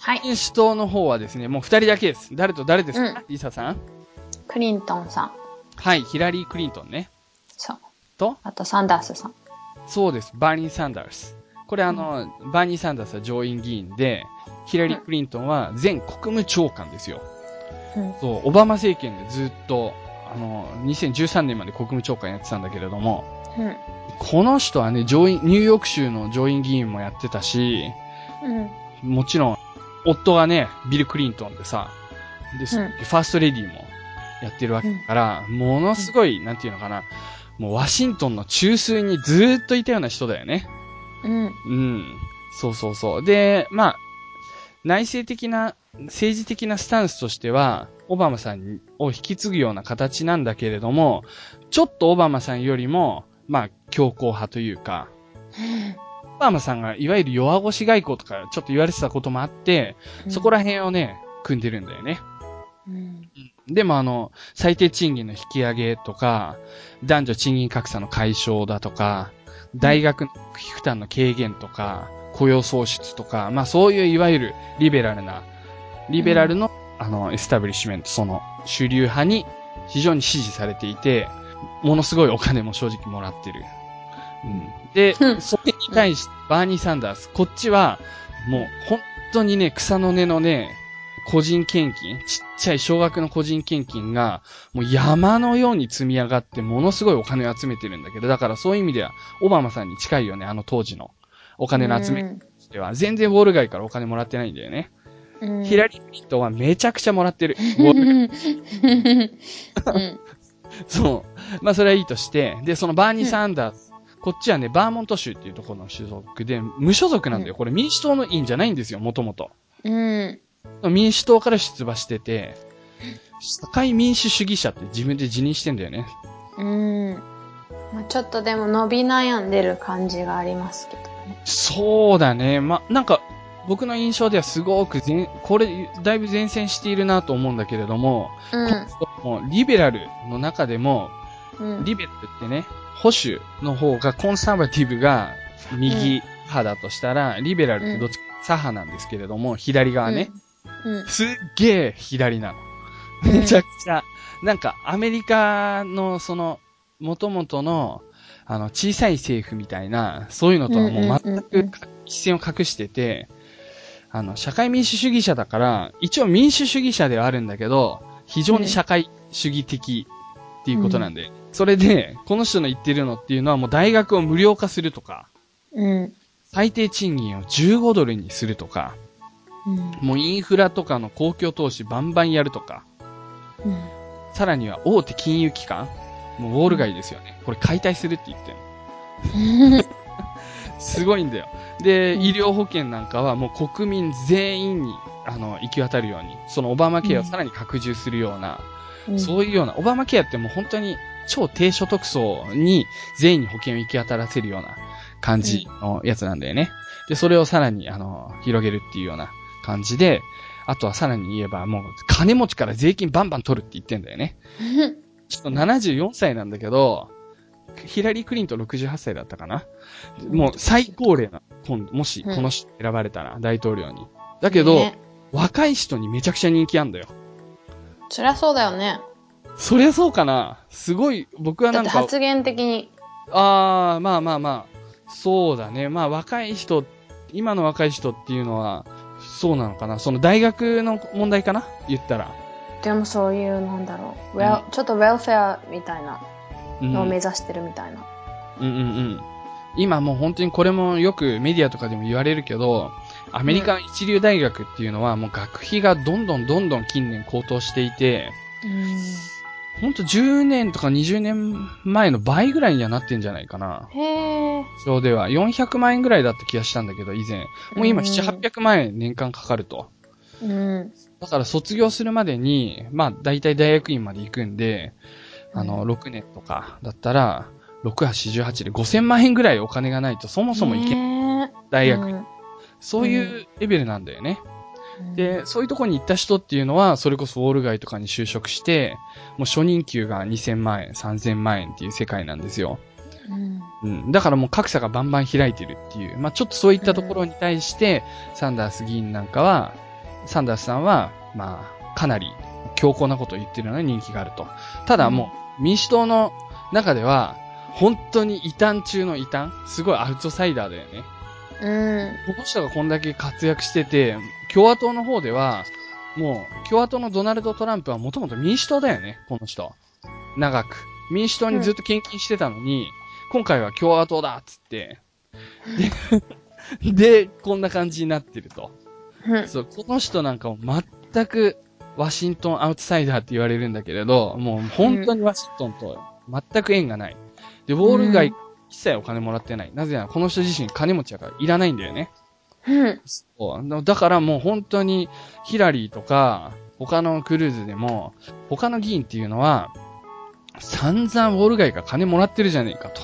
はい。民主党の方はですね、もう二人だけです。誰と誰ですか、うん、リサさんクリントンさん。はい、ヒラリー・クリントンね。そう。と？あとサンダースさん。そうです。バーニー・サンダース。これあの、うん、バーニー・サンダースは上院議員で、ヒラリー・クリントンは前国務長官ですよ。うん、そう、オバマ政権でずっと、あの、2013年まで国務長官やってたんだけれども、うん、この人はね、上院、ニューヨーク州の上院議員もやってたし、うん、もちろん、夫がね、ビル・クリントンでさ、で、ファーストレディもやってるわけだから、ものすごい、なんていうのかな、もうワシントンの中枢にずーっといたような人だよね。うん。うん。そうそうそう。で、まあ、内政的な、政治的なスタンスとしては、オバマさんを引き継ぐような形なんだけれども、ちょっとオバマさんよりも、まあ、強硬派というか、オバマさんがいわゆる弱腰外交とかちょっと言われてたこともあって、そこら辺をね、組んでるんだよね。うん、でもあの、最低賃金の引き上げとか、男女賃金格差の解消だとか、大学の負担の軽減とか、雇用創出とか、まあそういういわゆるリベラルな、リベラルの、うん、あの、エスタブリッシュメント、その主流派に非常に支持されていて、ものすごいお金も正直もらってる。うん、で、それに対して、バーニー・サンダース、こっちは、もう本当にね、草の根のね、個人献金、ちっちゃい少額の個人献金が、もう山のように積み上がって、ものすごいお金を集めてるんだけど、だからそういう意味では、オバマさんに近いよね、あの当時の。お金の集め方ては、全然ウォール街からお金もらってないんだよね。うんヒラリー・クリントンはめちゃくちゃもらってる。ウォール街うん そう。まあ、それはいいとして、で、そのバーニー・サンダース、こっちはね、バーモント州っていうところの種族で、無所属なんだよ。これ民主党の委員じゃないんですよ、もともと。うん。民主党から出馬してて、社会民主主義者って自分で辞任してんだよね。うん。まあ、ちょっとでも伸び悩んでる感じがありますけどね。そうだね。ま、なんか、僕の印象ではすごく前、これ、だいぶ前線しているなと思うんだけれども、もうリベラルの中でも、うん。リベラルってね、保守の方が、コンサバティブが右派だとしたら、リベラルってどっちか左派なんですけれども、左側ね、うん。すっげえ左なの。めちゃくちゃ。なんか、アメリカの、その、元々の、あの、小さい政府みたいな、そういうのとはもう全うんうんく一線を隠してて、あの、社会民主主義者だから、一応民主主義者ではあるんだけど、非常に社会主義的っていうことなんで、それで、この人の言ってるのっていうのはもう大学を無料化するとか、うん。最低賃金を15ドルにするとか、うん。もうインフラとかの公共投資バンバンやるとか、うん。さらには大手金融機関もうウォール街ですよね。これ解体するって言ってる すごいんだよ。で、うん医療保険なんかはもう国民全員に、あの、行き渡るように、そのオバマケアをさらに拡充するような、そういうような、オバマケアってもう本当に超低所得層に全員に保険を行き渡らせるような感じのやつなんだよね。で、それをさらに、あの、広げるっていうような感じで、あとはさらに言えばもう金持ちから税金バンバン取るって言ってんだよね。ちょっと74歳なんだけど、ヒラリー・クリントン68歳だったかなもう最高齢な、今度、もしこの人選ばれたら、大統領に。だけど、ね若い人にめちゃくちゃ人気あんだよ。そりゃそうだよね。そりゃそうかなすごい、僕はだなんか、発言的に。あー、まあまあまあ、そうだね。まあ若い人、今の若い人っていうのは、そうなのかな？その大学の問題かな？言ったら。でもそういう、なんだろう。ウうんちょっとウェルフェアみたいなうんのを目指してるみたいな。うんうんうん。今もう本当にこれもよくメディアとかでも言われるけど、アメリカ一流大学っていうのはもう学費がどんどんどんどん近年高騰していて、ほんと10年とか20年前の倍ぐらいにはなってんじゃないかな。へえ。そうでは400万円ぐらいだった気がしたんだけど、以前。もう今うん7、800万円年間かかると。うん。だから卒業するまでに、まあ大体大学院まで行くんで、あの、6年とかだったら、6、8、18で5000万円ぐらいお金がないとそもそも行けない。ね大学、うんそういうレベルなんだよね。うんで、そういうとこに行った人っていうのは、それこそウォール街とかに就職して、もう初任給が2000万円、3000万円っていう世界なんですよ。うんうん。だからもう格差がバンバン開いてるっていう。まあちょっとそういったところに対して、サンダース議員なんかは、サンダースさんは、まあ、かなり強硬なことを言ってるのに人気があると。ただもう、民主党の中では、本当に異端中の異端すごいアウトサイダーだよね。うん。この人がこんだけ活躍してて、共和党の方では、もう、共和党のドナルド・トランプはもともと民主党だよね、この人。長く。民主党にずっと献金してたのに、今回は共和党だっつって。で、で、こんな感じになってると。うんそう、この人なんかも全くワシントンアウトサイダーって言われるんだけれど、もう本当にワシントンと全く縁がない。で、ウォール街一切お金もらってない。なぜならこの人自身金持ちだからいらないんだよね。うん。そうだからもう本当にヒラリーとか他のクルーズでも他の議員っていうのは散々ウォール街から金もらってるじゃねえかと。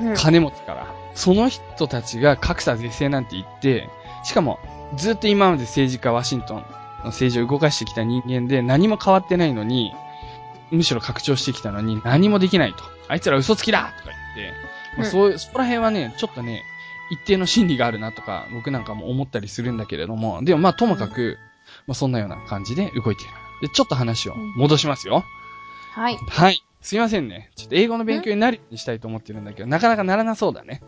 うん金持ちから。その人たちが格差是正なんて言って、しかもずっと今まで政治家ワシントンの政治を動かしてきた人間で何も変わってないのに、むしろ拡張してきたのに何もできないと。あいつら嘘つきだとか言って、まあ、そういう、そこら辺はね、ちょっとね、一定の心理があるなとか、僕なんかも思ったりするんだけれども、でもまあともかく、まあそんなような感じで動いている。で、ちょっと話を戻しますよ。はい。はい。すいませんね。ちょっと英語の勉強になるようにしたいと思ってるんだけど、なかなかならなそうだね。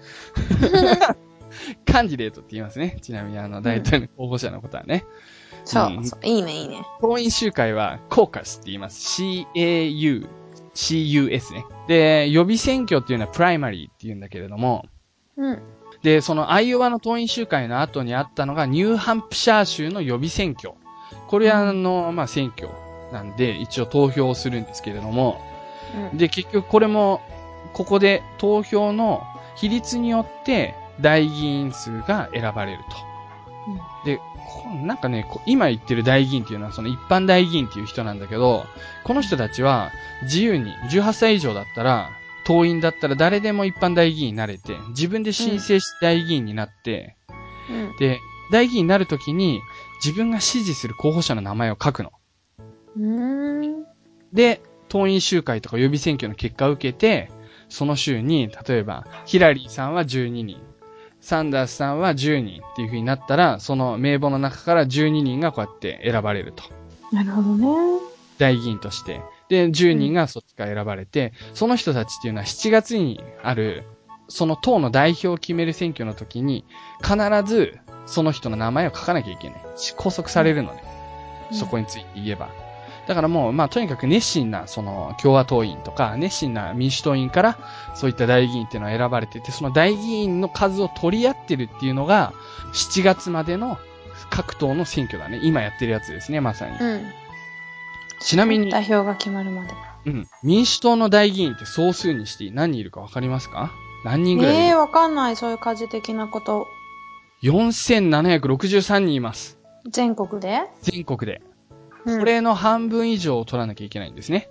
カンディデートって言いますね。ちなみにあの、大統領の候補者のことはね。そううんそう。いいね、いいね。党員集会は、コーカスって言います。C-A-U、C-U-S ね。で、予備選挙っていうのはプライマリーって言うんだけれども、うん。で、そのアイオワの党員集会の後にあったのがニューハンプシャー州の予備選挙。これはあの、まあ、選挙なんで、一応投票するんですけれども、うん。で、結局これも、ここで投票の比率によって大議員数が選ばれると。で、こなんかね、こ今言ってる大議員っていうのはその一般大議員っていう人なんだけど、この人たちは自由に18歳以上だったら、党員だったら誰でも一般大議員になれて、自分で申請して大議員になって、うん。で、大議員になるときに自分が支持する候補者の名前を書くの。で、党員集会とか予備選挙の結果を受けて、その州に、例えば、ヒラリーさんは12人、サンダースさんは10人っていう風になったら、その名簿の中から12人がこうやって選ばれると。なるほどね。大議員として。で、10人がそっちから選ばれて、その人たちっていうのは7月にある、その党の代表を決める選挙の時に、必ずその人の名前を書かなきゃいけない。拘束されるのね。うんそこについて言えば。だからもう、まあ、とにかく熱心な、その、共和党員とか、熱心な民主党員から、そういった大議員っていうのは選ばれてて、その大議員の数を取り合ってるっていうのが、7月までの各党の選挙だね。今やってるやつですね、まさに。うん。ちなみに、代表が決まるまで。うん。民主党の大議員って総数にして何人いるかわかりますか？何人ぐらいええー、わかんない。そういう家事的なこと。?4763 人います。全国で？全国で。うん。これの半分以上を取らなきゃいけないんですね。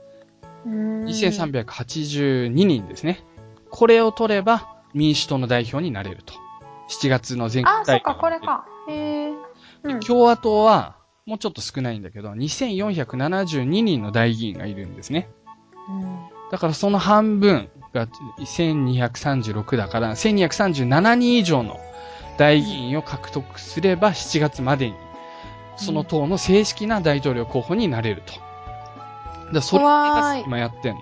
うーん、2382人ですね。これを取れば民主党の代表になれると。7月の全国あ、そっか。これか。へえ。うん。共和党はもうちょっと少ないんだけど、2472人の大議員がいるんですね。うんだからその半分が1236だから、1237人以上の大議員を獲得すれば7月までに、その党の正式な大統領候補になれると。だそれを今やってんの。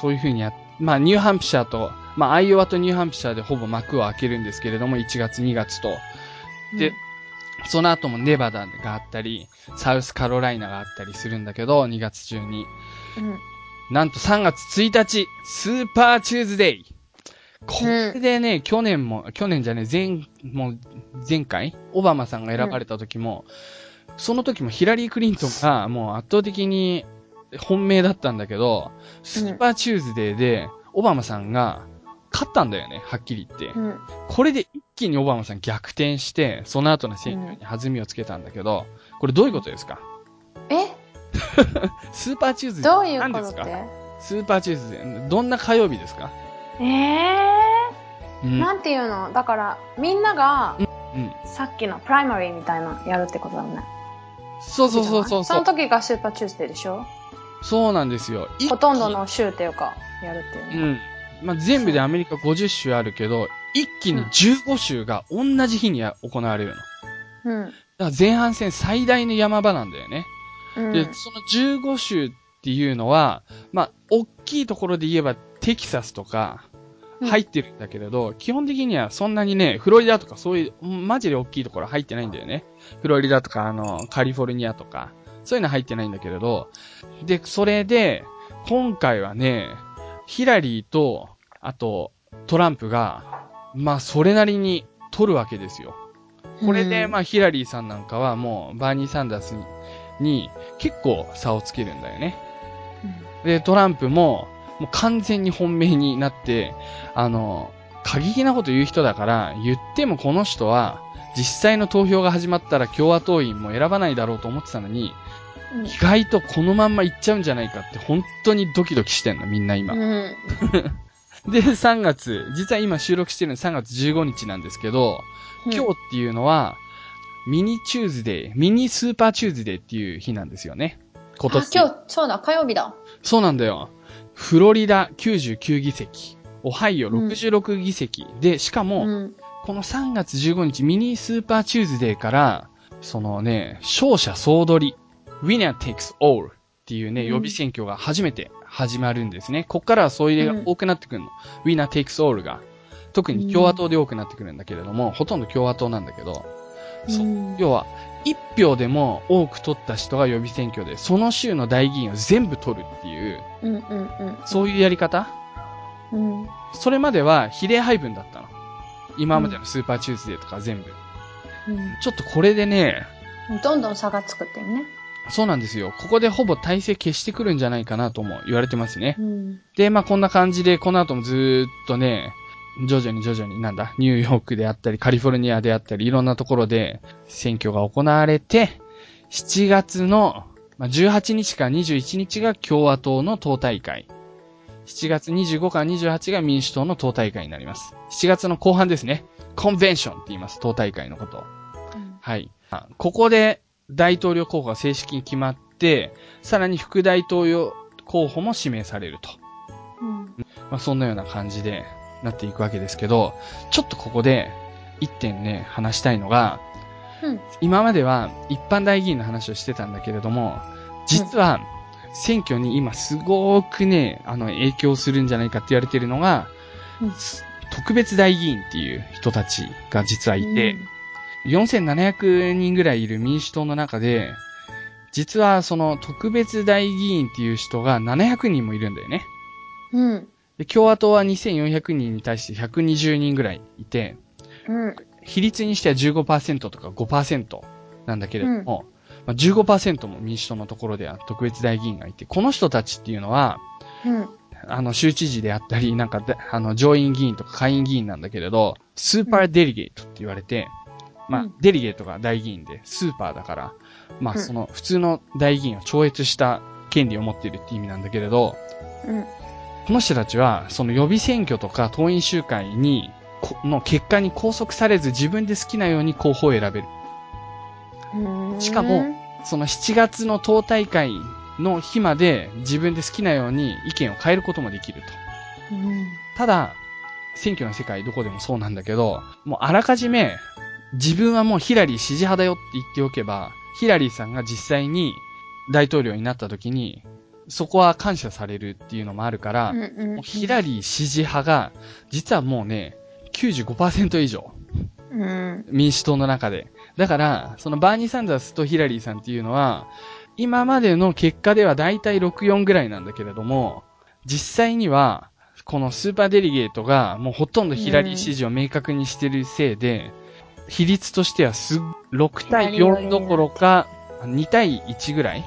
そういう風にやっ、まあニューハンプシャーと、まあアイオワとニューハンプシャーでほぼ幕を開けるんですけれども、1月2月と。で、その後もネバダがあったり、サウスカロライナがあったりするんだけど、2月中に。うん。なんと3月1日、スーパーチューズデイ。これでね、去年も、去年じゃねえ、前、もう、前回、オバマさんが選ばれた時も、その時もヒラリー・クリントンがもう圧倒的に本命だったんだけど、スーパーチューズデーで、オバマさんが勝ったんだよね、はっきり言って。うん。これで一気にオバマさん逆転して、その後の選挙に弾みをつけたんだけど、これどういうことですか？え？スーパーチューズデーどういう何ですかスーパーチューズデー、どんな火曜日ですか？ええー。うん。なんていうの？だから、みんなが、うん。さっきのプライマリーみたいなやるってことだね。そうそうそうそうその。時がスーパーチューズデーでしょ？そうなんですよ。ほとんどの州っていうか、やるっっていうの。ん。まあ、全部でアメリカ50州あるけど、一気に15州が同じ日にや行われるの。うん。だから前半戦最大の山場なんだよね。うん。で、その15州っていうのは、まあ、大きいところで言えばテキサスとかうん入ってるんだけれど、基本的にはそんなにね、フロリダとかそういう、マジで大きいところ入ってないんだよね。フロリダとか、あの、カリフォルニアとか、そういうの入ってないんだけれど、で、それで、今回はね、ヒラリーと、あと、トランプが、まあ、それなりに取るわけですよ。これで、まあ、ヒラリーさんなんかはもう、バーニー・サンダースに、に結構差をつけるんだよね。で、トランプも、もう完全に本命になって、あの、過激なこと言う人だから、言ってもこの人は、実際の投票が始まったら共和党員も選ばないだろうと思ってたのに、うん意外とこのまんま行っちゃうんじゃないかって本当にドキドキしてんの、みんな今。うん。で、3月、実は今収録してるの3月15日なんですけど、今日っていうのは、ミニチューズデー、ミニスーパーチューズデーっていう日なんですよね。今、あ、ねん。今日、そうだ、火曜日だ。そうなんだよ。フロリダ99議席、オハイオうん66議席、で、しかも、うん。この3月15日ミニスーパーチューズデーから、そのね、勝者総取り、winner takes all っていうね、うん予備選挙が初めて始まるんですね。こっからはそういうのが多くなってくるの。winner takes all が。特に共和党で多くなってくるんだけれども、ほとんど共和党なんだけど、そううん要は、一票でも多く取った人が予備選挙で、その州の代議員を全部取るっていう、うんうんうん。そういうやり方？うん。それまでは比例配分だったの。今までのスーパーチューズデーとか全部。ちょっとこれでね、どんどん差がつくってね。そうなんですよ。ここでほぼ大勢決してくるんじゃないかなとも言われてますね。うん。で、まあこんな感じで、この後もずーっとね、徐々に徐々になんだ、ニューヨークであったり、カリフォルニアであったり、いろんなところで選挙が行われて、7月のまあ18日から21日が共和党の党大会。7月25から28が民主党の党大会になります。7月の後半ですね。コンベンションって言います。党大会のことを。はい。あここで大統領候補が正式に決まって、さらに副大統領候補も指名されると。うん。まあ、そんなような感じでなっていくわけですけど、ちょっとここで一点ね、話したいのが、うん。今までは一般大議員の話をしてたんだけれども、実は選挙に今すごくね、あの影響するんじゃないかって言われてるのが、うん特別大議員っていう人たちが実はいて、4700人ぐらいいる民主党の中で、実はその特別大議員っていう人が700人もいるんだよね。うん。で、共和党は2400人に対して120人ぐらいいて、うん。比率にしては15%とか5%なんだけれども、まあ、15%も民主党のところでは特別大議員がいて、この人たちっていうのは、うん。あの、州知事であったり、なんかで、あの、上院議員とか下院議員なんだけれど、スーパーデリゲートって言われて、まあうん、デリゲートが大議員で、スーパーだから、まあ、うんその、普通の大議員を超越した権利を持っているって意味なんだけれど、うん。この人たちは、その予備選挙とか党員集会に、この結果に拘束されず自分で好きなように候補を選べる。うん。しかも、その7月の党大会の日まで自分で好きなように意見を変えることもできると。うん。ただ、選挙の世界どこでもそうなんだけど、もうあらかじめ自分はもうヒラリー支持派だよって言っておけば、ヒラリーさんが実際に大統領になった時に、そこは感謝されるっていうのもあるから、うんうんもうヒラリー支持派が、実はもうね、95%以上、うん。民主党の中で。だから、そのバーニー・サンダースとヒラリーさんっていうのは、今までの結果ではだいたい6-4ぐらいなんだけれども、実際には、このスーパーデリゲートがもうほとんどヒラリー支持を明確にしてるせいで、比率としてはすっ6対4どころか、2対1ぐらい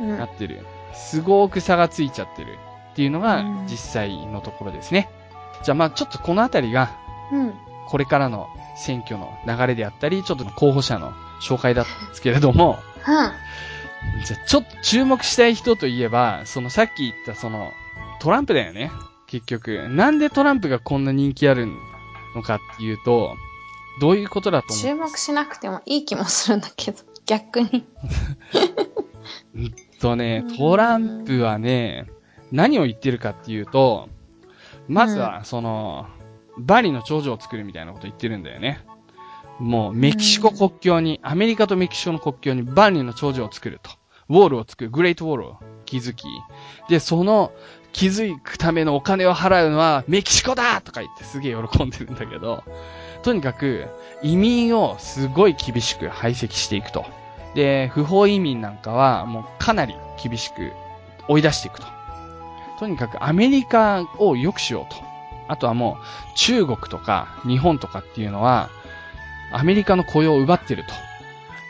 うんなってる。すごく差がついちゃってるっていうのがうん実際のところですね。じゃあまあちょっとこのあたりがうん。これからの選挙の流れであったり、ちょっと候補者の紹介だったんですけれども、はじゃあちょっと注目したい人といえば、そのさっき言ったそのトランプだよね。結局。なんでトランプがこんな人気あるのかっていうと、どういうことだと思う？注目しなくてもいい気もするんだけど、逆に。とね、トランプはね、何を言ってるかっていうと、まずは、その、バリの頂上を作るみたいなこと言ってるんだよね。もう、メキシコ国境に、アメリカとメキシコの国境にバリの頂上を作ると。ウォールを作る、グレートウォールを築き。で、その、築くためのお金を払うのはメキシコだとか言ってすげえ喜んでるんだけど、とにかく移民をすごい厳しく排斥していくと。で、不法移民なんかはもうかなり厳しく追い出していくと。とにかくアメリカを良くしようと。あとはもう中国とか日本とかっていうのはアメリカの雇用を奪ってると。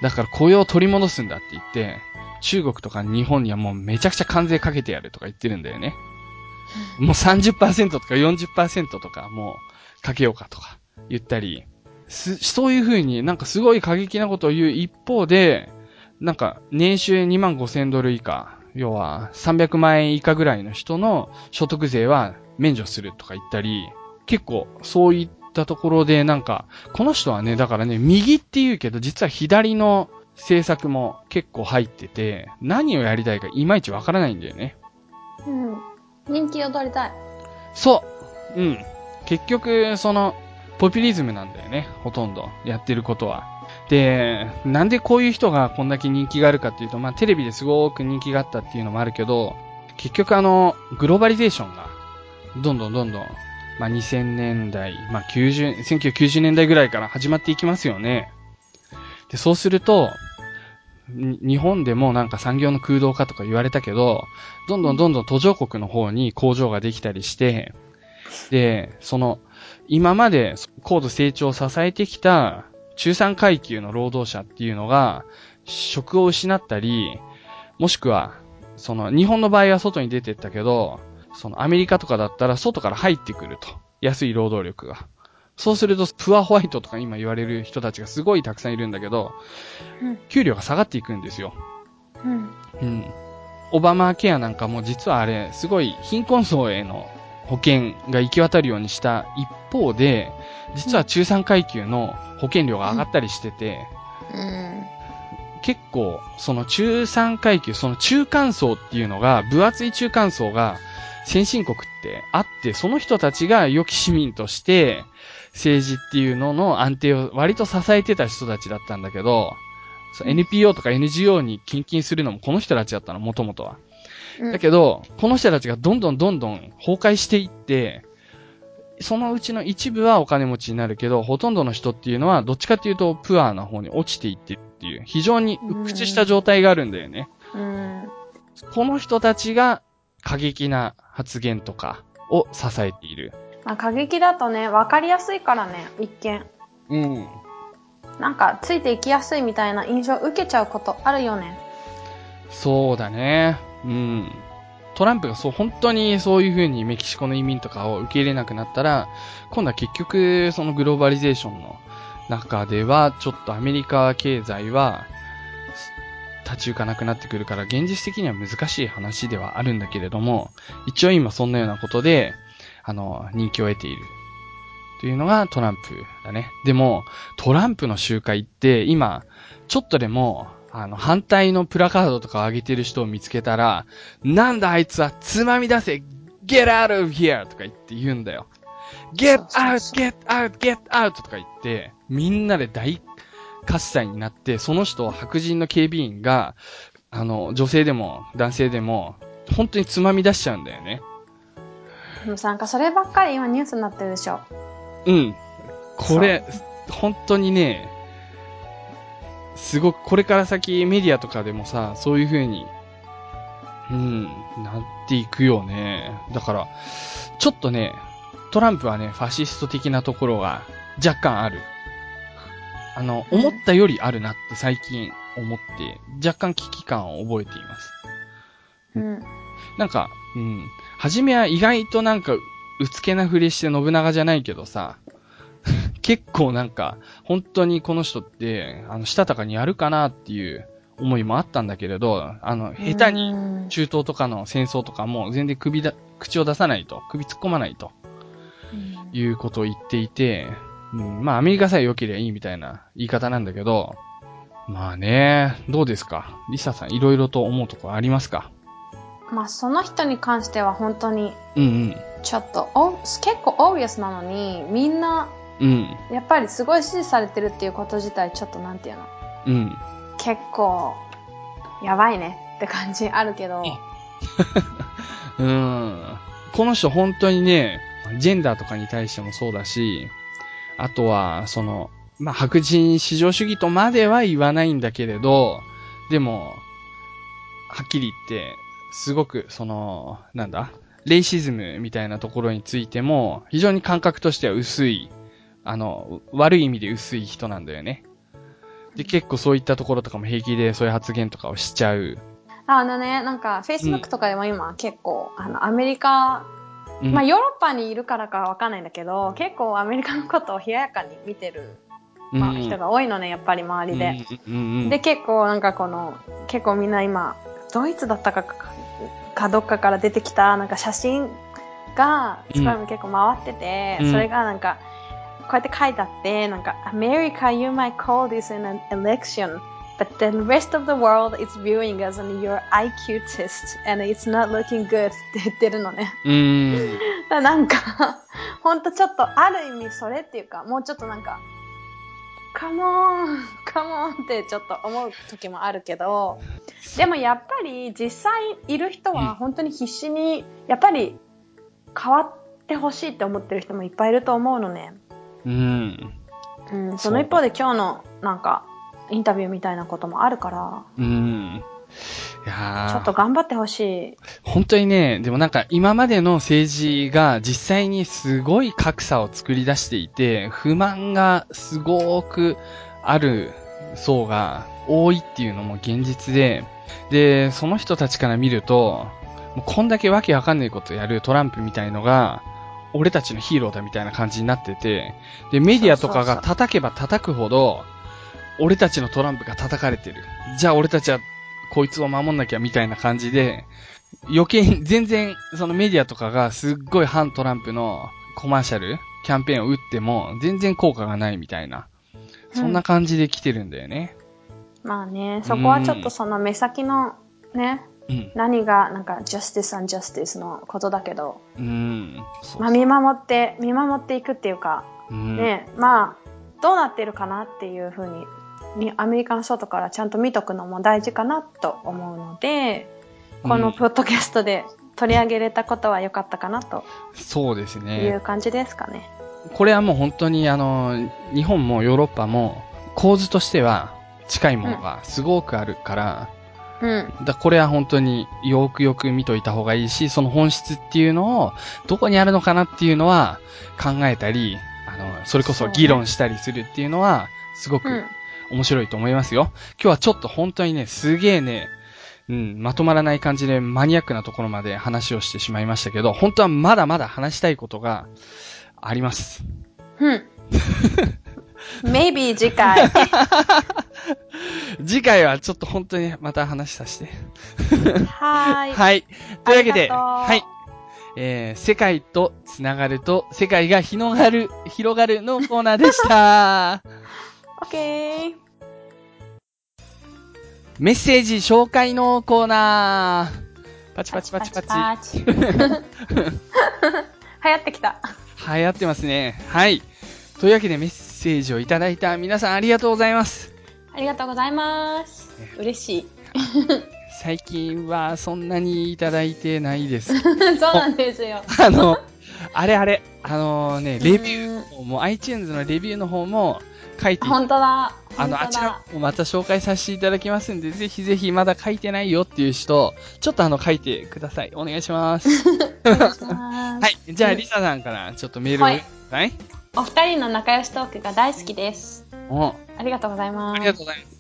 だから雇用を取り戻すんだって言って、中国とか日本にはもうめちゃくちゃ関税かけてやるとか言ってるんだよね。もう30%とか40%とかもうかけようかとか言ったり、そういう風になんかすごい過激なことを言う一方で、なんか年収2万5千ドル以下、要は300万円以下ぐらいの人の所得税は免除するとか言ったり、結構そういったところでなんか、この人はね、だからね、右って言うけど実は左の政策も結構入ってて、何をやりたいかいまいちわからないんだよね。うん。人気を取りたい。そう。うん。結局、その、ポピュリズムなんだよね。ほとんど。やってることは。で、なんでこういう人がこんだけ人気があるかっていうと、まあテレビですごく人気があったっていうのもあるけど、結局あの、グローバリゼーションが、どんどんどんどん、まあ2000年代、まあ90、1990年代ぐらいから始まっていきますよね。で、そうすると、日本でもなんか産業の空洞化とか言われたけど、どんどんどんどん途上国の方に工場ができたりして、で、その、今まで高度成長を支えてきた中産階級の労働者っていうのが、職を失ったり、もしくは、その、日本の場合は外に出てったけど、そのアメリカとかだったら外から入ってくると。安い労働力が。そうすると、プアホワイトとか今言われる人たちがすごいたくさんいるんだけど、うん、給料が下がっていくんですよ。うん。うん。オバマケアなんかも実はあれ、すごい貧困層への保険が行き渡るようにした一方で、実は中産階級の保険料が上がったりしてて、うん、うん結構、その中産階級、その中間層っていうのが、分厚い中間層が先進国ってあって、その人たちが良き市民として、政治っていうのの安定を割と支えてた人たちだったんだけど、NPO とか NGO に献金するのもこの人たちだったの、もともとは。だけど、この人たちがどんどんどんどん崩壊していって、そのうちの一部はお金持ちになるけど、ほとんどの人っていうのは、どっちかっていうと、プアーな方に落ちていってっていう、非常に鬱屈した状態があるんだよね。うん、この人たちが過激な発言とかを支えている。まあ、過激だとね、わかりやすいからね、一見。うん。なんか、ついていきやすいみたいな印象を受けちゃうことあるよね。そうだね。うん。トランプがそう、本当にそういう風にメキシコの移民とかを受け入れなくなったら、今度は結局、そのグローバリゼーションの中では、ちょっとアメリカ経済は、立ち行かなくなってくるから、現実的には難しい話ではあるんだけれども、一応今そんなようなことで、あの、人気を得ている。というのがトランプだね。でも、トランプの集会って今、ちょっとでも、あの、反対のプラカードとかを上げてる人を見つけたら、なんだあいつはつまみ出せ !get out of here! とか言って言うんだよ。get out! get out! get out! とか言って、みんなで大喝采になって、その人を白人の警備員が、あの、女性でも男性でも、本当につまみ出しちゃうんだよね。でもなんかそればっかり今ニュースになってるでしょ。うん。これ、本当にね、すごく、これから先メディアとかでもさ、そういう風に、うん、なっていくよね。だから、ちょっとね、トランプはね、ファシスト的なところが若干ある。あの、思ったよりあるなって最近思って、若干危機感を覚えています。うん。なんか、うん。はじめは意外となんか、うつけなふりして信長じゃないけどさ、結構なんか、本当にこの人って、あの、したたかにやるかなっていう思いもあったんだけれど、あの、下手に中東とかの戦争とかも全然首だ、口を出さないと、首突っ込まないと、いうことを言っていて、うん、まあアメリカさえ良ければいいみたいな言い方なんだけど、まあね、どうですか？リサさんいろいろと思うところありますか？まあその人に関しては本当に、うんうん。ちょっと、お結構オービアスなのに、みんな、うん。やっぱりすごい支持されてるっていうこと自体ちょっとなんていうの？うん。結構、やばいねって感じあるけど。うん。この人本当にね、ジェンダーとかに対してもそうだし、あとは、その、まあ、白人至上主義とまでは言わないんだけれど、でも、はっきり言って、すごく、その、なんだ、レイシズムみたいなところについても、非常に感覚としては薄い、あの、悪い意味で薄い人なんだよね。で、結構そういったところとかも平気でそういう発言とかをしちゃう。あのね、なんか、Facebook とかでも今、結構、あの、アメリカまあヨーロッパにいるからかわかんないんだけど、結構アメリカのことを冷ややかに見てる、まあ、人が多いのね、やっぱり周りで。で、結構なんかこの、結構みんな今、ドイツだったかかどっかから出てきたなんか写真が、すごい結構回ってて、それがなんか、こうやって書いてあって、なんか、America, you might call this an election. But the rest of the world is viewing us on your IQ test and it's not looking good って言ってるのね。うん。だなんか、ほんとちょっとある意味それっていうか、もうちょっとなんか、カモン、カモンってちょっと思う時もあるけど、でもやっぱり実際いる人は本当に必死に、やっぱり変わってほしいって思ってる人もいっぱいいると思うのね。うん。うん、その一方で今日のなんかインタビューみたいなこともあるから。うん。いいやちょっと頑張ってほしい。本当にね、でもなんか今までの政治が実際にすごい格差を作り出していて、不満がすごくある層が多いっていうのも現実で、で、その人たちから見ると、もうこんだけわけわかんないことやるトランプみたいのが、俺たちのヒーローだみたいな感じになってて、で、メディアとかが叩けば叩くほど、俺たちのトランプが叩かれてる。じゃあ俺たちはこいつを守んなきゃみたいな感じで、余計に全然そのメディアとかがすっごい反トランプのコマーシャル、キャンペーンを打っても全然効果がないみたいな。そんな感じで来てるんだよね。まあね、そこはちょっとその目先のね、うん。何がなんか justice and justice のことだけど、うん。そうまあ見守って、見守っていくっていうか、うん。ね、まあ、どうなってるかなっていうふうに、にアメリカの外からちゃんと見とくのも大事かなと思うので、こうんのポッドキャストで取り上げれたことは良かったかなとそうですいねう。感じですかね。これはもう本当にあの、日本もヨーロッパも構図としては近いものがすごくあるから、うん。だこれは本当によくよく見といた方がいいし、その本質っていうのをどこにあるのかなっていうのは考えたり、あの、それこそ議論したりするっていうのはすごくうん。面白いと思いますよ。今日はちょっと本当にね、すげえね、うん、まとまらない感じでマニアックなところまで話をしてしまいましたけど、本当はまだまだ話したいことがあります。うん。maybe 次回。次回はちょっと本当にまた話させて。はーい。はい。というわけで、はい。えー、世界とつながると、世界が広がる、広がるのコーナーでした。OK。メッセージ紹介のコーナー。パチパチパチパチ。パチパチ 流行ってきた。流行ってますね。はい。というわけでメッセージをいただいた皆さんありがとうございます。ありがとうございます。嬉しい。最近はそんなにいただいてないです。そうなんですよ。あの、あれあれ、あのね、レビュうんーも、もう iTunes のレビューの方も書いてい本当だ。あの、あちらもまた紹介させていただきますんで、ぜひぜひまだ書いてないよっていう人、ちょっとあの書いてください。お願いします。ます はい。じゃあ、リサさんからちょっとメールを、はいはい。お二人の仲良しトークが大好きです。おありがとうございます。ありがとうございま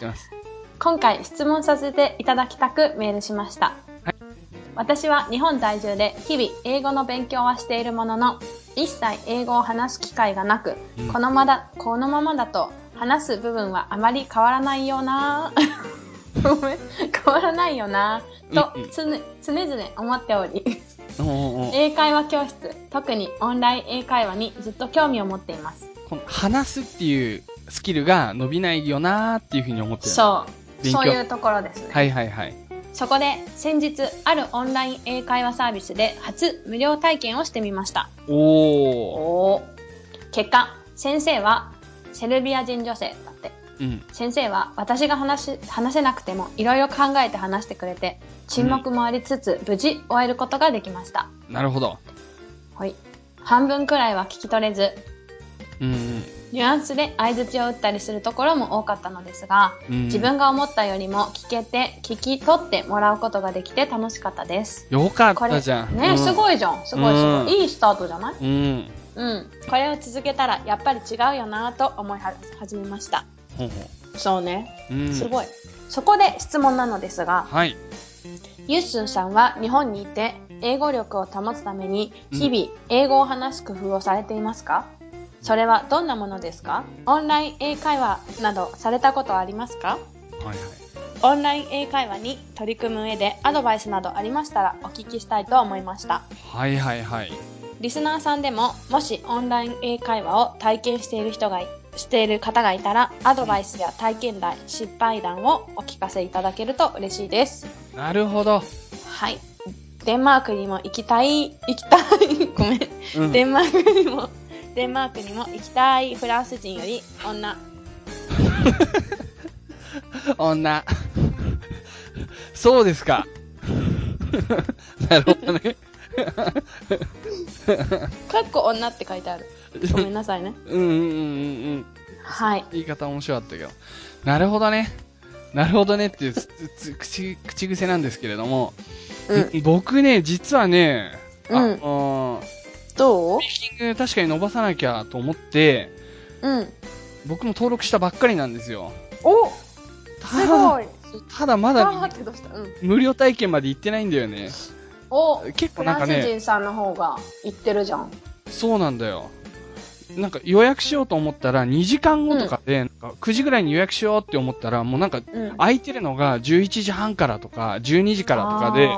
す。ます。今回質問させていただきたくメールしました。はい私は日本在住で日々英語の勉強はしているものの、一切英語を話す機会がなく、うんこのまだ、このままだと話す部分はあまり変わらないよな ごめん、変わらないよなとうんうんつね常々思っており、英会話教室、特にオンライン英会話にずっと興味を持っています。この話すっていうスキルが伸びないよなーっていうふうに思ってる。そう、勉強そういうところですね。はいはいはい。そこで先日あるオンライン英会話サービスで初無料体験をしてみました。おー。お結果、先生はセルビア人女性だって。うん。先生は私が話し話せなくてもいろいろ考えて話してくれて、沈黙もありつつ無事終えることができました。なるほど。はい。半分くらいは聞き取れず、うんニュアンスで相槌を打ったりするところも多かったのですが、うん。うん自分が思ったよりも聞けて、聞き取ってもらうことができて楽しかったです。よかったじゃん。ね、うんすごいじゃん。すごいすうんごい。いいスタートじゃない？うん。うん。これを続けたらやっぱり違うよなと思いは始めました。ほうほそうね。う。うん。すごい。そこで質問なのですが、はい。ユッスンさんは日本にいて英語力を保つために日々英語を話す工夫をされていますか？それはどんなものですか？オンライン英会話などされたことはありますか？はいはい。オンライン英会話に取り組む上でアドバイスなどありましたらお聞きしたいと思いました。はいはいはい。リスナーさんでも、もしオンライン英会話を体験している人がい、している方がいたら、アドバイスや体験談、失敗談をお聞かせいただけると嬉しいです。なるほど。はい。デンマークにも行きたい、行きたい、ごめん。うん。デンマークにも、デンマークにも行きたいフランス人より女。女。そうですか。なるほどね。かっこ女って書いてある。ごめんなさいね。うんうんうんうんうん。はい。言い方面白かったけど。なるほどね。なるほどねっていう口口癖なんですけれども、うん。僕ね、実はね、あうんどう？スピーキング確かに伸ばさなきゃと思って、うん。僕も登録したばっかりなんですよ。おたすごいただまだうん。無料体験まで行ってないんだよね。お結構フランスなんかね、人さんの方が言ってるじゃん。そうなんだよ。なんか予約しようと思ったら2時間後とかで、なんか9時ぐらいに予約しようって思ったら、もうなんかうん。空いてるのが11時半からとか12時からとかで、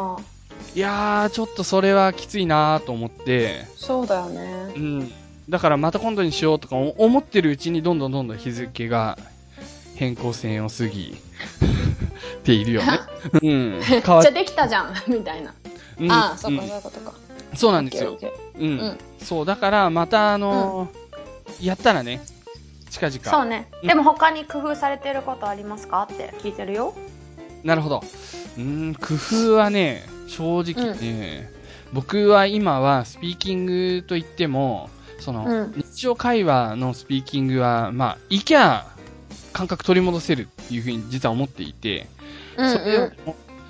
いやー、ちょっとそれはきついなーと思って、そうだようね。ん。だからまた今度にしようとか思ってるうちにどんどんどんどん日付が変更線を過ぎ ているよね。うん。変わっじゃあできたじゃんみたいな。うんああ、そうんそういうことか。そうなんですようん。うんそう、だからまたあのーやったらね、近々。ーそうね。うんでも他に工夫されてることありますかって聞いてるよ。なるほど。うーん、工夫はね、正直ね、僕は今はスピーキングといっても、その、うん日常会話のスピーキングは、まあ、いきゃ、感覚取り戻せるっていうふうに実は思っていて、うんそれを、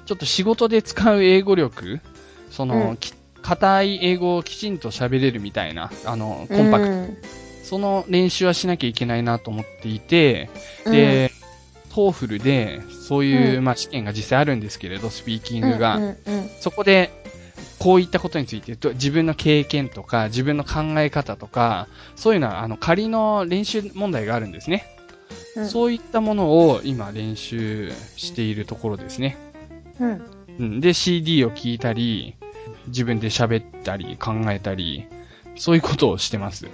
ちょっと仕事で使う英語力、その、硬い英語をきちんと喋れるみたいな、あの、コンパクト、うんその練習はしなきゃいけないなと思っていて、で、トーフルで、そういう、うんまあ、試験が実際あるんですけれど、スピーキングが。うんうんうんそこで、こういったことについて、と自分の経験とか、自分の考え方とか、そういうのは、あの、仮の練習問題があるんですね。うんそういったものを今練習しているところですね。うんうん。で、CD を聞いたり、自分で喋ったり、考えたり、そういうことをしてます。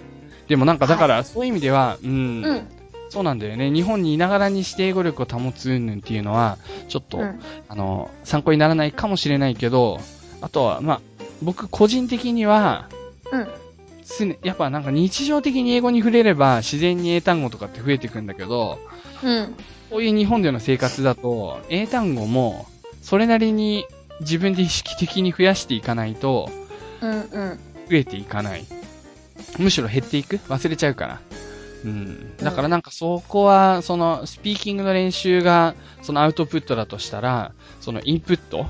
でもなんか、だから、そういう意味では、うん、うん。そうなんだよね。日本にいながらにして英語力を保つ云々っていうのは、ちょっと、うん。あの、参考にならないかもしれないけど、あとは、まあ、僕個人的には、うん。常、やっぱなんか日常的に英語に触れれば自然に英単語とかって増えてくんだけど、うん。こういう日本での生活だと、英単語も、それなりに自分で意識的に増やしていかないと、うんうん。増えていかない。むしろ減っていく？忘れちゃうから。うん。だからなんかそこは、その、スピーキングの練習が、そのアウトプットだとしたら、そのインプット？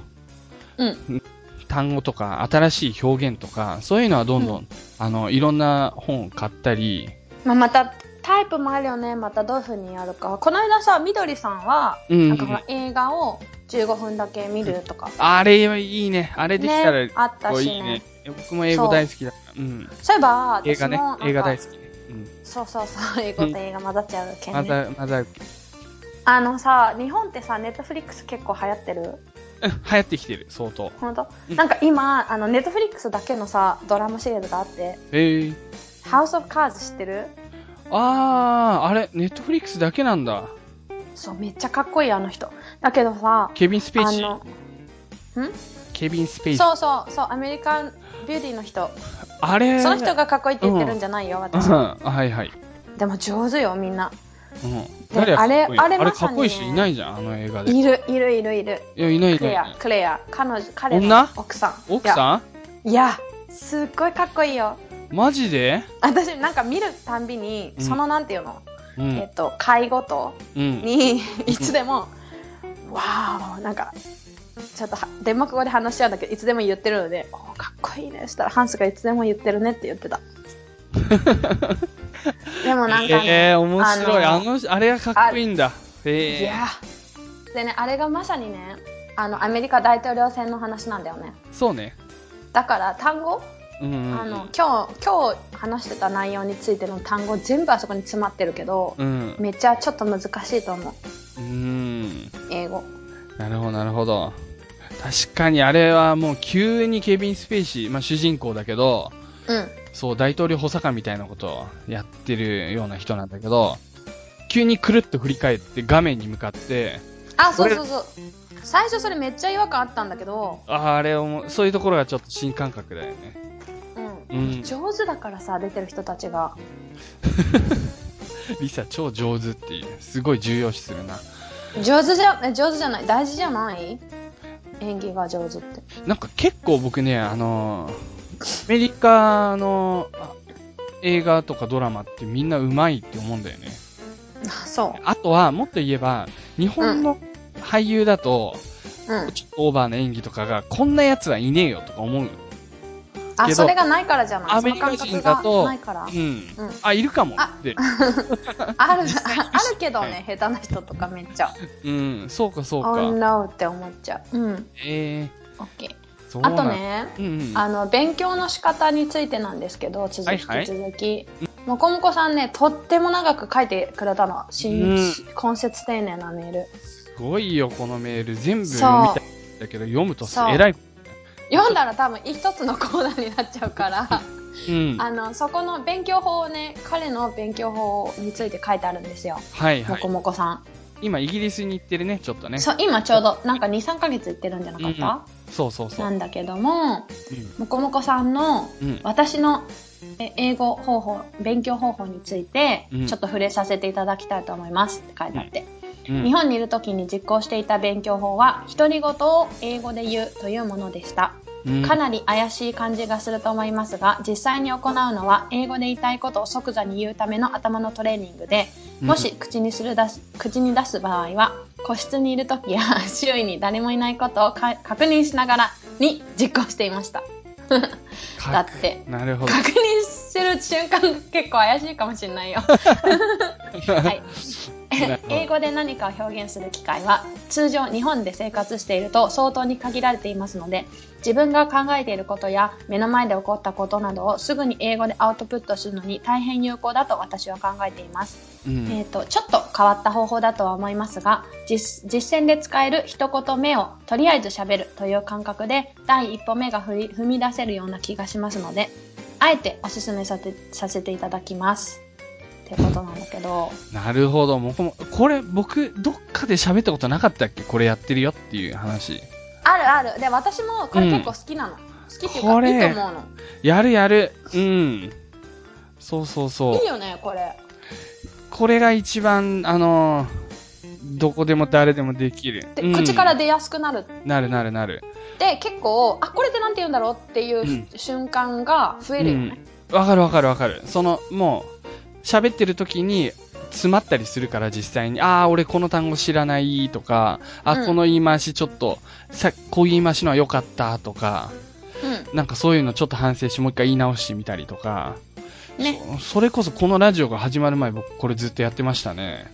うん。単語とか、新しい表現とか、そういうのはどんどん、あの、いろんな本を買ったり、まあ、またタイプもあるよね。またどういうふうにやるか。この間さみどりさんは、うん。なんかほら映画を15分だけ見るとか、あれいいね。あれできたら、ねあったしねいいね。僕も英語大好きだから。うん。そういえば映画ね映画大好きね。うん。そうそうそう英語と映画混ざっちゃうけんね、まだ、まだ、うん、あのさ日本ってさネットフリックス結構流行ってる？流行ってきてる、相当。本当、うんなんか今あのネットフリックスだけのさドラマシリーズがあってへえ。「ハウス・オブ・カーズ」知ってる？あー、あれ、ネットフリックスだけなんだ。そうめっちゃかっこいいあの人だけどさケビン・スペイシー。ん？ケビン・スペイシー。そうそうそうアメリカンビューティーの人。あれ？その人がかっこいいって言ってるんじゃないよ、うん、私。はいはい。でも上手よみんな。うん。あれかっこいいあれあれかっこいい人いないじゃん、あの映画で。いいるいるいる。いるや、いないいクレア。クレア。彼女彼の女？奥さん。奥さん？んいやすっごいかっこいいよ。マジで？私なんか見るたんびに、うんそのなんていうの、うん。えっと介護と？うん。にいつでも、わーなんかちょっとはデンマーク語で話しちゃうんだけどいつでも言ってるので「おーかっこいいね」そしたらハンスがいつでも言ってるねって言ってた でもなんかね、えー、面白い。あのの、あれがかっこいいんだ。いえー。やでねあれがまさにねあのアメリカ大統領選の話なんだよねそうね。だから単語。あの今日今日話してた内容についての単語全部あそこに詰まってるけど、うん。めっちゃちょっと難しいと思ううん。英語なるほど、なるほど。確かにあれはもう急にケビン・スペイシー、まあ主人公だけど、うんそう、大統領補佐官みたいなことをやってるような人なんだけど、急にくるっと振り返って画面に向かって、あそうそうそう最初それめっちゃ違和感あったんだけど、あーあれをも、そういうところがちょっと新感覚だよね。上手だからさ出てる人たちが リサ超上手っていう、すごい重要視するな。上手じゃえ上手じゃない？大事じゃない？演技が上手ってなんか結構僕ね、あのーアメリカのあ映画とかドラマってみんな上手いって思うんだよね。あそうあとは、もっと言えば、日本の俳優だと、うん。ちょっとオーバーな演技とかが、こんな奴はいねえよとか思う。あ、それがないからじゃない？アメリカ人だと、ないから。うん。うんあ、いるかもあ。ある、ああるけどね、下手な人とかめっちゃ。うん、そうかそう Oh か。no って思っちゃう。うん。え。ー、そうなんあと。ね、うんうん。あの、勉強の仕方についてなんですけど、続き、はいはい続き。もこもこさんね、とっても長く書いてくれたの。新、うん根節丁寧なメール。すごいよ、このメール。全部読みたいんだけど、読むとそうえらい。読んだら多分一つのコーナーになっちゃうから、うん。あの、そこの勉強法をね、彼の勉強法について書いてあるんですよ。はいはいもこ。もこさん。今、イギリスに行ってるね、ちょっとね。そう、今ちょうど、なんか2、3ヶ月行ってるんじゃなかった、そうそうそう。なんだけども、うんもこもこさんのうん。私のえ英語方法、勉強方法についてうん、ちょっと触れさせていただきたいと思いますって書いてあって。うん日本にいる時に実行していた勉強法は、独り言を英語で言うというものでした。うんかなり怪しい感じがすると思いますが、実際に行うのは、英語で言いたいことを即座に言うための頭のトレーニングで、もし口にする出す、口に出す場合は、個室にいる時や 周囲に誰もいないことをか確認しながらに実行していました。だって、なるほど。確認する瞬間結構怪しいかもしれないよ。はい。英語で何かを表現する機会は通常日本で生活していると相当に限られていますので自分が考えていることや目の前で起こったことなどをすぐに英語でアウトプットするのに大変有効だと私は考えています。うんえー、とちょっと変わった方法だとは思いますが実実践で使える一言目をとりあえず喋るという感覚で第一歩目が踏み出せるような気がしますのであえておすすめさせていただきますってことなんだけどなるほど。もうこれ、僕、どっかで喋ったことなかったっけ？これやってるよっていう話。あるあるで私もこれ結構好きなの、好きっていうかいいと思うのやるやる。うん。そうそうそういい。よねこれこれが一番、あのーどこでも誰でもできる。で、うん口から出やすくなるなるなるなる。で結構あこれってなんて言うんだろうっていう、うん瞬間が増えるよね、うん。わかるわかるわかる。その、もう、喋ってる時に、詰まったりするから実際に、ああ、俺この単語知らないとか、あ、うんこの言い回しちょっと、さ、こういう言い回しのは良かったとか、うんなんかそういうのちょっと反省してもう一回言い直してみたりとか、ねそそれこそこのラジオが始まる前僕これずっとやってましたね。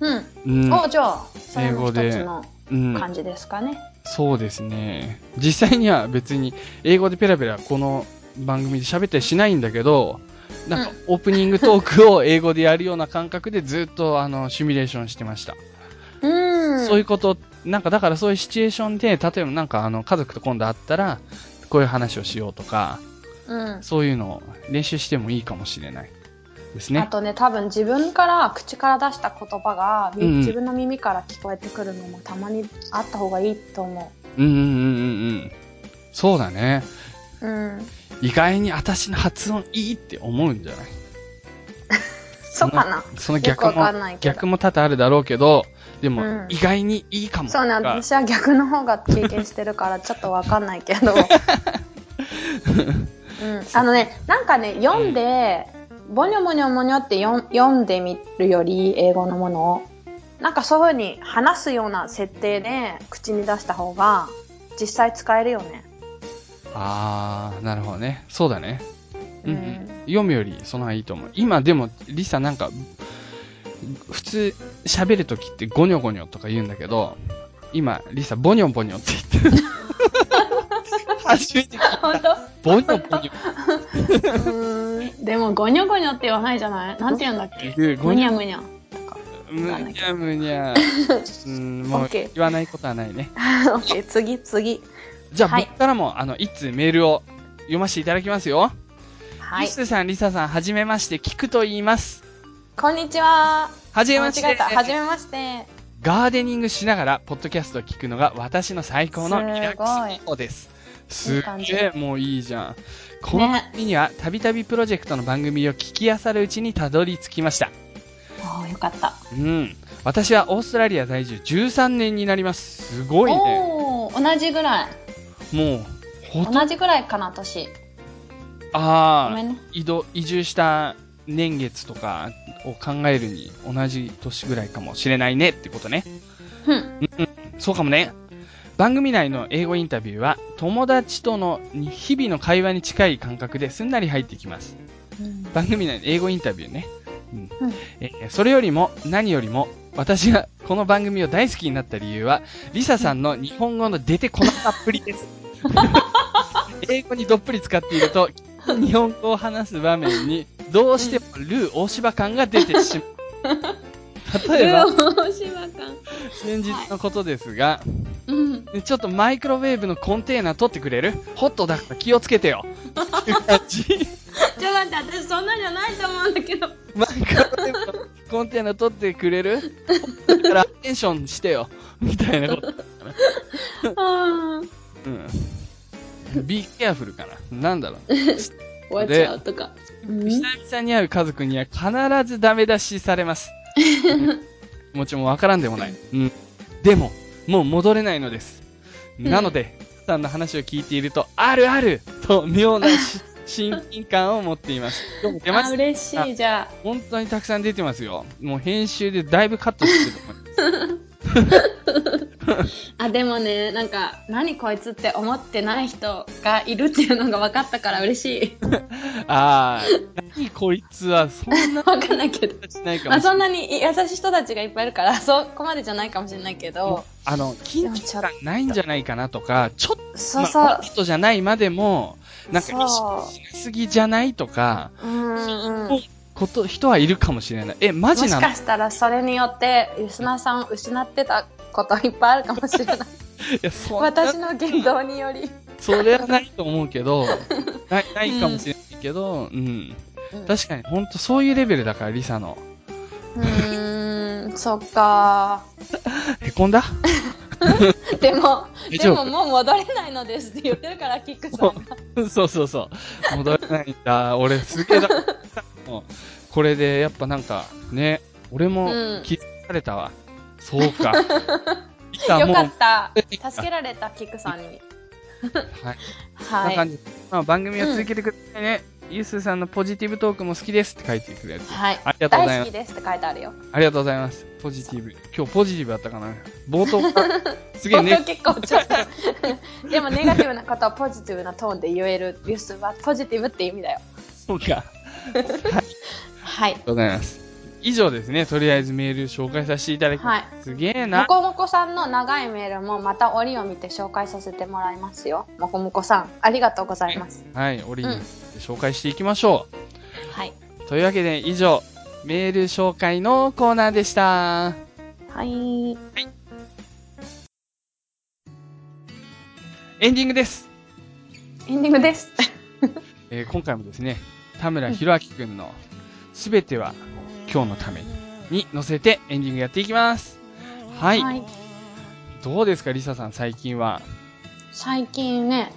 うんうん。おじゃあ英語で。感じですかね、そうですね。実際には別に英語でペラペラこの番組で喋ったりしないんだけど、なんかオープニングトークを英語でやるような感覚でずっとあのシミュレーションしてました。うんそういうこと、なんかだからそういうシチュエーションで、例えばなんかあの家族と今度会ったら、こういう話をしようとか、うんそういうのを練習してもいいかもしれないですあね。とね多分自分から口から出した言葉が、みうんうん自分の耳から聞こえてくるのもたまにあった方がいいと思うんうんうんうんうん。そうだね。ううん意外に私の発音いいって思うんじゃない？そうかな。その逆も逆も多々あるだろうけど、でも、うん。意外にいいかも。そうね私は逆の方が経験してるからちょっとわかんないけど、うん、あのねなんかね読んで、ボニョボニョボニョって読ん読んでみるより英語のものをなんかそういう風に話すような設定で口に出した方が実際使えるよねあー、なるほどね。そうだね。うん、うんうん読むよりその方がいいと思う。今でも、リサなんか、普通喋るときってゴニョゴニョとか言うんだけど、今、リサボニョボニョって言ってる。初めて聞いた。ボニョボニうんでもゴニョゴニョって言わないじゃない？なんて言うんだっけ？ョ。ゴニャゴニャむにゃむにゃ。うん、もう言わないことはないね。オッケー次次じゃあ、はい僕からも、あの、一通メールを読ませていただきますよ。はいリスさん、リサさん、はじめまして、聞くと言います。こんにちははじめまして。はじめましてガーデニングしながら、ポッドキャストを聞くのが私の最高のリラックス方法です。すげえ、もういいじゃん。この番組には、たびたびプロジェクトの番組を聞き漁るうちにたどり着きました。おーよかったうん。私はオーストラリア在住13年になります。すごいね。おー同じぐらいもう、ほとんど、同じぐらいかな年ああ、ごめんね移動、移住した年月とかを考えるに同じ年ぐらいかもしれないねってことね。うんそうかもね。番組内の英語インタビューは、友達との日々の会話に近い感覚ですんなり入ってきます。うん番組内の英語インタビューね。うんうんえーそれよりも、何よりも、私がこの番組を大好きになった理由は、リサさんの日本語の出てこなさっぷりです。英語にどっぷり使っていると、日本語を話す場面に、どうしてもルー大芝感が出てしまう。例えば。先日のことですが、うん。ちょっとマイクロウェーブのコンテーナー取ってくれる？ホットだから気をつけてよ。っていう感じ。ちょっと待って、私そんなんじゃないと思うんだけど。マイクロウェーブのコンテーナー取ってくれる？だからアテンションしてよ。みたいなこと。あーうん。be careful かな。なんだろう。終わっちゃうとか。うん久々に会う家族には必ずダメ出しされます。気持ちもわからんでもない。うん。でも、もう戻れないのです。なので、さんの話を聞いていると、あるあると妙なし親近感を持っています。今日も出まあ。嬉しい、じゃ本当にたくさん出てますよ。もう編集でだいぶカットしてると思います。あ。あ、でもね、なんか、何こいつって思ってない人がいるっていうのが分かったから嬉しい。あー、何こいつはそんな わかんないけど。いかまあ、そんない。なに優しい人たちがいっぱいいるから、そこまでじゃないかもしれないけど、あの、緊張感ないんじゃないかなとか、ちょっと、そうそうまあ、この人じゃないまでも、なんか意識しすぎじゃないとか、うんうん。こと、人はいるかもしれない。え、マもジなの？しかしたらそれによって、リスナーさんを失ってたこといっぱいあるかもしれない。いや、そ私の言動により。それはないと思うけど、ない、ないかもしれないけど、うん。確かに、ほんとそういうレベルだから、リサの。うーん、そっかへこんだ でも、でももう戻れないのですって言ってるから、キックさんが。そうそうそう。戻れないんだ。俺すげえだ。これで、やっぱなんか、ね、俺もうん気づかれたわ。そうか。よかった。助けられた、キックさんに。はい。こんなはい。感じ。まあ、番組を続けてくださいね。ユースさんのポジティブトークも好きですって書いてくれる。はい。ありがとうございます大好き。ですって書いてあるよ。ありがとうございます。ポジティブ。今日ポジティブだったかな冒頭から、すげえ本ね当。結構ちょっと。でもネガティブなことをポジティブなトーンで言えるユースはポジティブって意味だよ。そうか。ありがとはい。うございます。以上ですね。とりあえずメール紹介させていただきます。はいすげえもな。こもこさんの長いメールもまた折を見て紹介させてもらいますよ。もこもこさん、ありがとうございます。はい。折に紹介していきましょはい。う。というわけで、以上、メール紹介のコーナーでした。はい。エンディングです。エンディングです。えー今回もですね、田村博明くんのすべては今日のためにに乗せてエンディングやっていきます。はい。はい。どうですか、リサさん、最近は？最近ね、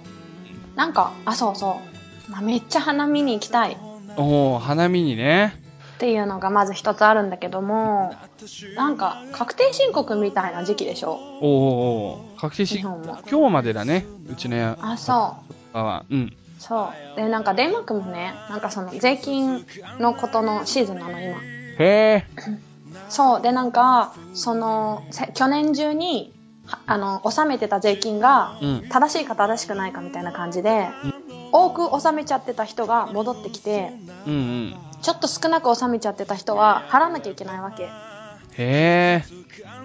なんか、あ、そうそう。まあ、めっちゃ花見に行きたいっおー、花見にね。ていうのがまず一つあるんだけども、なんか、確定申告みたいな時期でしょ？おーお確定し、日本も。今日までだね、うちのやあ、そう。は。うん。そう。で、なんかデンマークもね、なんかその税金のことのシーズンなの、今。へえ。そう。で、なんか、その、せ去年中に、はあの、納めてた税金が、うん。正しいか正しくないかみたいな感じで、多く納めちゃってた人が戻ってきて、うんうん。ちょっと少なく納めちゃってた人は払わなきゃいけないわけ。へえ。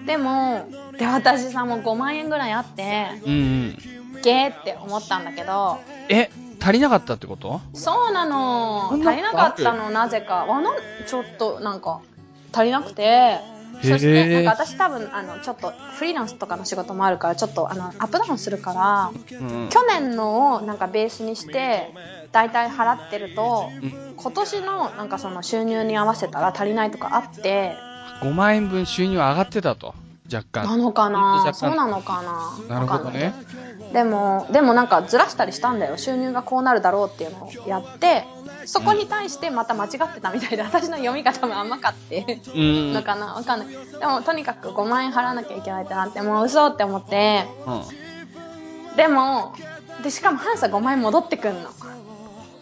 でも、で、私さ、もう5万円ぐらいあって、うんうん。ゲーって思ったんだけど、え、足りなかったってこと？そうなの。足りなかったの、なぜか。わなんちょっと、なんか、足りなくて、そして、なんか私多分、あの、ちょっと、フリーランスとかの仕事もあるから、ちょっと、あの、アップダウンするから、うん。去年のをなんかベースにして、大体払ってると、うん今年のなんかその収入に合わせたら足りないとかあって、5万円分収入上がってたと。若干。なのか若な干そうなのかな？なるほどね。でも、でもなんかずらしたりしたんだよ。収入がこうなるだろうっていうのをやって、そこに対してまた間違ってたみたいで、私の読み方も甘かってうん。のかな？わかんない。でもとにかく5万円払わなきゃいけないってなって、もう嘘って思って、うん。でも、で、しかもハンサ5万円戻ってくんの。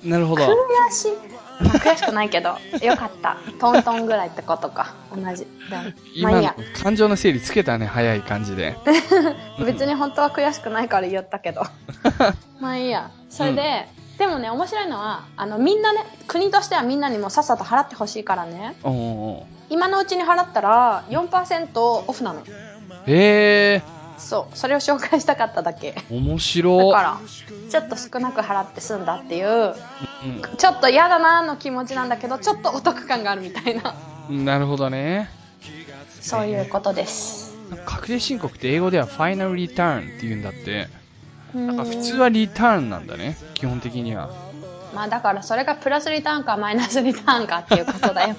なるほど。悔しい。まあ、悔しくないけど、よかった。トントンぐらいってことか。同じ。でもま今のあいいや。感情の整理つけたね、早い感じで。別に本当は悔しくないから言ったけど。まあいいや。それで、でもね、面白いのは、あの、みんなね、国としてはみんなにもさっさと払ってほしいからね。おーお今のうちに払ったら4%オフなの。ーへえそう。それを紹介したかっただけ。ー、面だ白から、ちょっと少なく払って済んだっていう、うんちょっと嫌だなーの気持ちなんだけど、ちょっとお得感があるみたいな。うん。なるほどね。そういうことです。確定申告って英語ではファイナルリターンって言うんだって。ななんか普通はリターンなんだね、基本的には。まあだからそれがプラスリターンかマイナスリターンかっていうことだよ。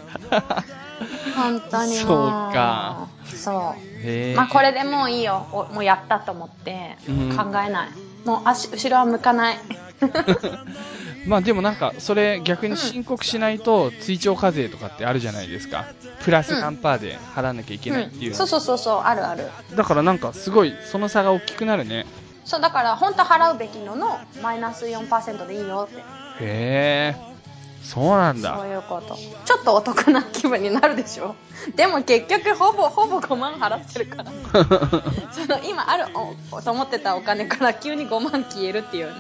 本当に。そうか。そ。う。まあこれでもういいよ。おもうやったと思ってうん考えない。もう足、後ろは向かない。まあでもなんか、それ逆に申告しないと追徴課税とかってあるじゃないですか。プラス何パーで払わなきゃいけないっていうう。ん、そうそうそうそう、あるある。だからなんかすごい、その差が大きくなるね。そう、だから本当払うべきののマイナス4%でいいよって。へえ。そうなんそうだ。いうこと。ちょっとお得な気分になるでしょでも結局ほぼほぼ5万払ってるから。その今あるおと思ってたお金から急に5万消えるっていうね。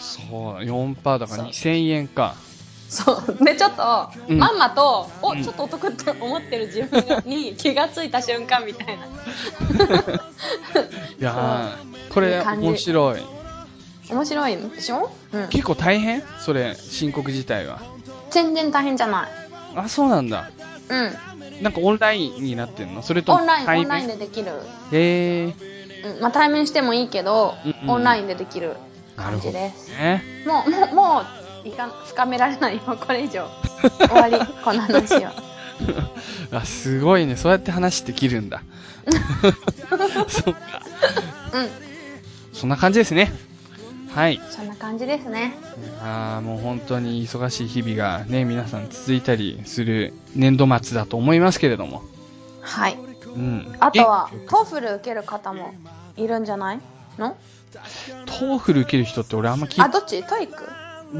そう、4%だから2000円か。そう。で、ちょっと、うんまんまと、お、うんちょっとお得って思ってる自分に気がついた瞬間みたいな。いやー、これ面白い。面白いでしょ？うん。結構大変？それ、申告自体は。全然大変じゃない。あ、そうなんだ。うん。なんかオンラインになってんの？それともオンライン、オンラインでできる。へえ。うん。まあ、対面してもいいけど、うんうんオンラインでできる感じです。ね。もう、もう、もう、いかん、深められないよ、これ以上。終わり、この話は。あ、すごいね。そうやって話できるんだ。そっか。うん。そんな感じですね。はい。そんな感じですね。ああ、もう本当に忙しい日々がね、皆さん続いたりする年度末だと思いますけれども。はい。うん。あとはトーフル受ける方もいるんじゃないの？トーフル受ける人って俺あんま聞あ、いどっち？トイック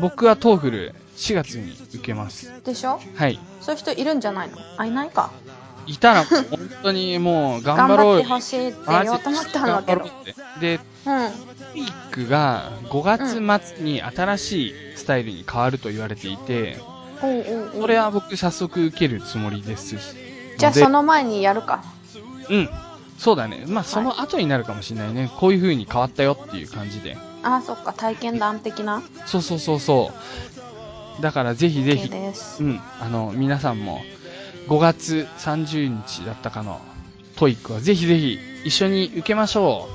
僕はトーフル4月に受けます。でしょ？はい。そういう人いるんじゃないの？あ、いないか。いたら本当にもう頑張ろうよ張ってほしいって言おうと思ったんだけどで、うん。トイックが5月末に新しいスタイルに変わると言われていて、おうおうおうそれは僕早速受けるつもりですし。じゃあその前にやるか。うん。そうだね。まあ、その後になるかもしれないね。こういう風に変わったよっていう感じで。あ、そっか、体験談的な？そうそうそうそう。だからぜひぜひ、です。うん。あの、皆さんも5月30日だったかのトイックはぜひぜひ一緒に受けましょ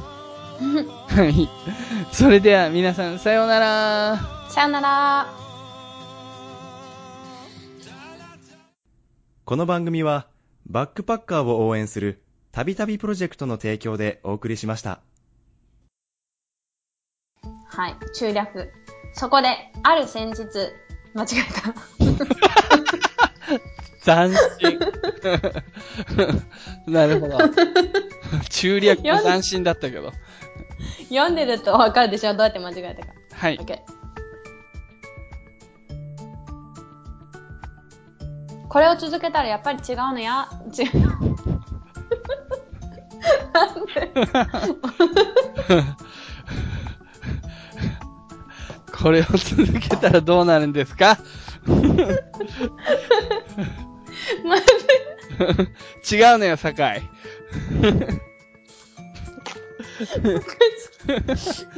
う。はい。それでは皆さんさようなら。さよなら。この番組は、バックパッカーを応援する、たびたびプロジェクトの提供でお送りしました。はい、中略。そこで、ある先日、間違え斬新。なるほど。中略も斬新だったけど。た。読んでるとわかるでしょ？どうやって間違えたか。はい。OK。これを続けたらやっぱり違うのや。違う。これを続けたらどうなるんですか？ま違うのよ、酒井。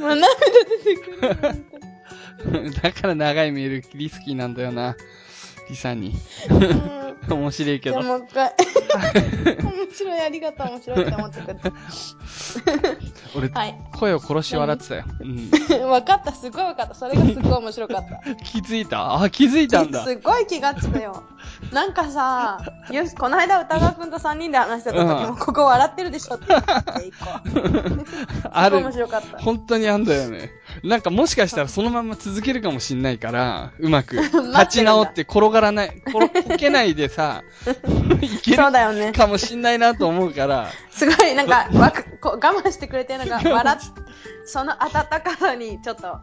もう涙出てくる。だから長いメールリスキーなんだよな。リさんに。面白いけど。もう一回。面白い、ありがとう、面白いって思ってくれて。俺、はい。声を殺し笑ってたよ。うん。分かった、すごい分かった。それがすごい面白かった。気づいた？あ、気づいたんだ。すごい気がつくよ。なんかさ、よし、この間歌川くんと3人で話してた時も、うんここ笑ってるでしょって言って、一個。ある面。白かった。本当にあんだよね。なんかもしかしたらそのまま続けるかもしんないから、うまく 立ち直って転がらない、転こけないでさ、い けそうるだよね。かもしんないなと思うから、すごい、なんか、わくこう我慢してくれてるのが、笑っ、その温かさに、ちょっと、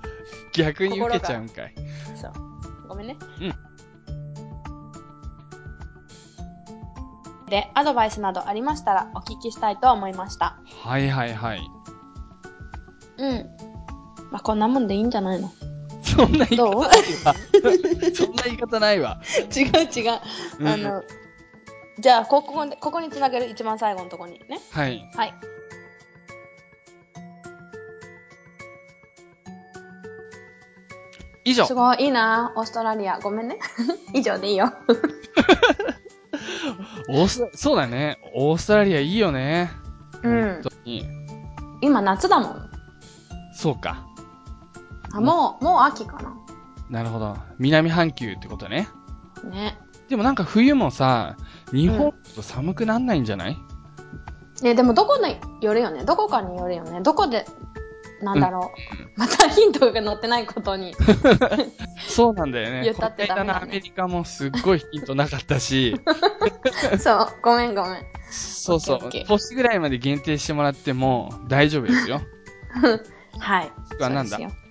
逆に受けちゃうんかい。そう。ごめんね。うん。で、アドバイスなどありましたらお聞きしたいと思いました。はいはいはい。うん。まあ、こんなもんでいいんじゃないの？そんな言い方ないわ。そんな言い方ないわ。違う違う。うんあの、じゃあ、ここここにつなげる一番最後のとこにね。はい。はい。以上す。ごいいいな、オーストラリア。ごめんね。以上でいいよ。オーストそうだね。オーストラリアいいよね。うん本。当に。今夏だもん。そうか。あ、もう、もう秋かな。なるほど。南半球ってことね。ね。でもなんか冬もさ、日本と寒くなんないんじゃない、ね、でもどこによるよね。どこかによるよね。どこで、なんだろう。またヒントが載ってないことに。そうなんだよね。言ったってダメだねアメリカもすっごいヒントなかったし、そう、ごめんごめん。そうそうオッケーオッケ。ー年ぐらいまで限定してもらっても大丈夫ですよ。はい。はなんだ？そ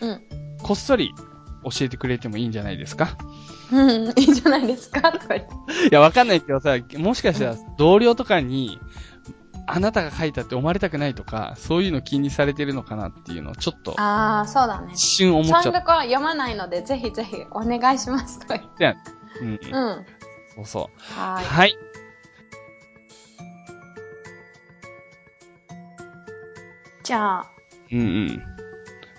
うん。うこっそり教えてくれてもいいんじゃないですか？うん、いいじゃないですか？とか言って。いや、わかんないけどさ、もしかしたら同僚とかに、あなたが書いたって思われたくないとか、そういうの気にされてるのかなっていうのをちょっとああ、そうだね。一瞬思っちゃっ三読は読まないので、ぜひぜひお願いしますとか言って。た。うん。うん。そうそう。はーい。はい。じゃあ、うんうん。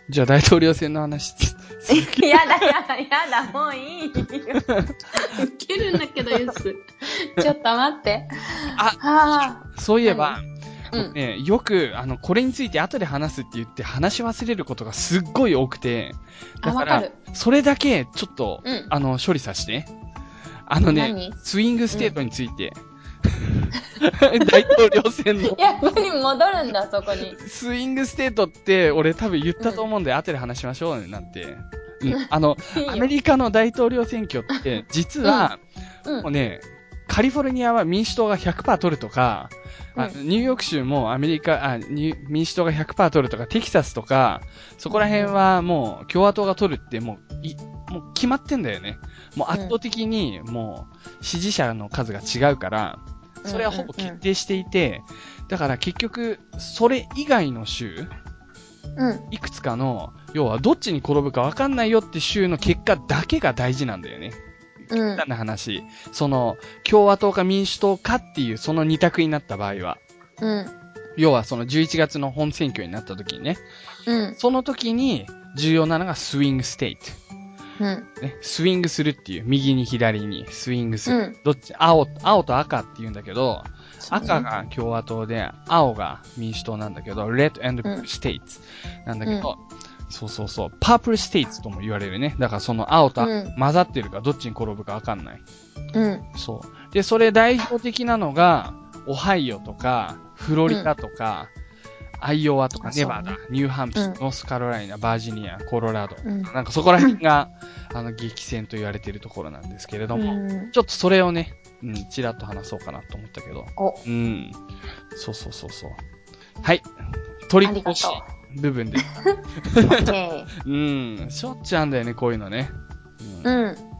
じゃあ大統領選の話つ、やだやだやだ、もういいよ。ウケるんだけど、ユス。ちょっと待って。ああそういえば、うんね、よく、あの、これについて後で話すって言って話し忘れることがすっごい多くて、あ、だか、らる。それだけ、ちょっと、うんあの、処理させて。あのね何、スイングステートについて、大統領選の、やっぱり戻るんだ、そこに。スイングステートって、俺多分言ったと思うんで、後で話しましょうね、なんて。うん、あの、いいよ。アメリカの大統領選挙って、実は、うん。もうね、カリフォルニアは民主党が100%取るとか、ニューヨーク州もアメリカ、あ民主党が100%取るとか、テキサスとか、そこら辺はもう共和党が取るってもう、いもう決まってんだよね。もう圧倒的にもう支持者の数が違うから、それはほぼ決定していて、だから結局、それ以外の州、うん。いくつかの、要はどっちに転ぶか分かんないよって州の結果だけが大事なんだよね。うん。な話。その、共和党か民主党かっていうその二択になった場合は。うん。要はその11月の本選挙になった時にね。うん。その時に重要なのがスイングステイト。うん。ね、スイングするっていう、右に左にスイングする。うんどっち、青、青と赤って言うんだけど、赤が共和党で、青が民主党なんだけど、Red and うん Blue States なんだけど、そうそうそう、Purple States とも言われるね。だからその青とうん混ざってるかどっちに転ぶかわかんない。うん。そう。で、それ代表的なのが、オハイオとか、フロリダとか、アイオワとか、ネバダ、ニューハンプシャー、うんノースカロライナ、バージニア、コロラド。うんなんかそこら辺が、あの、激戦と言われているところなんですけれども、うんちょっとそれをね、うん、ちらっと話そうかなと思ったけど。お、うん。そうそうそうそう。はい。取り越し部分で。うん。しょっちゅうあんだよね、こういうのね。うんうん。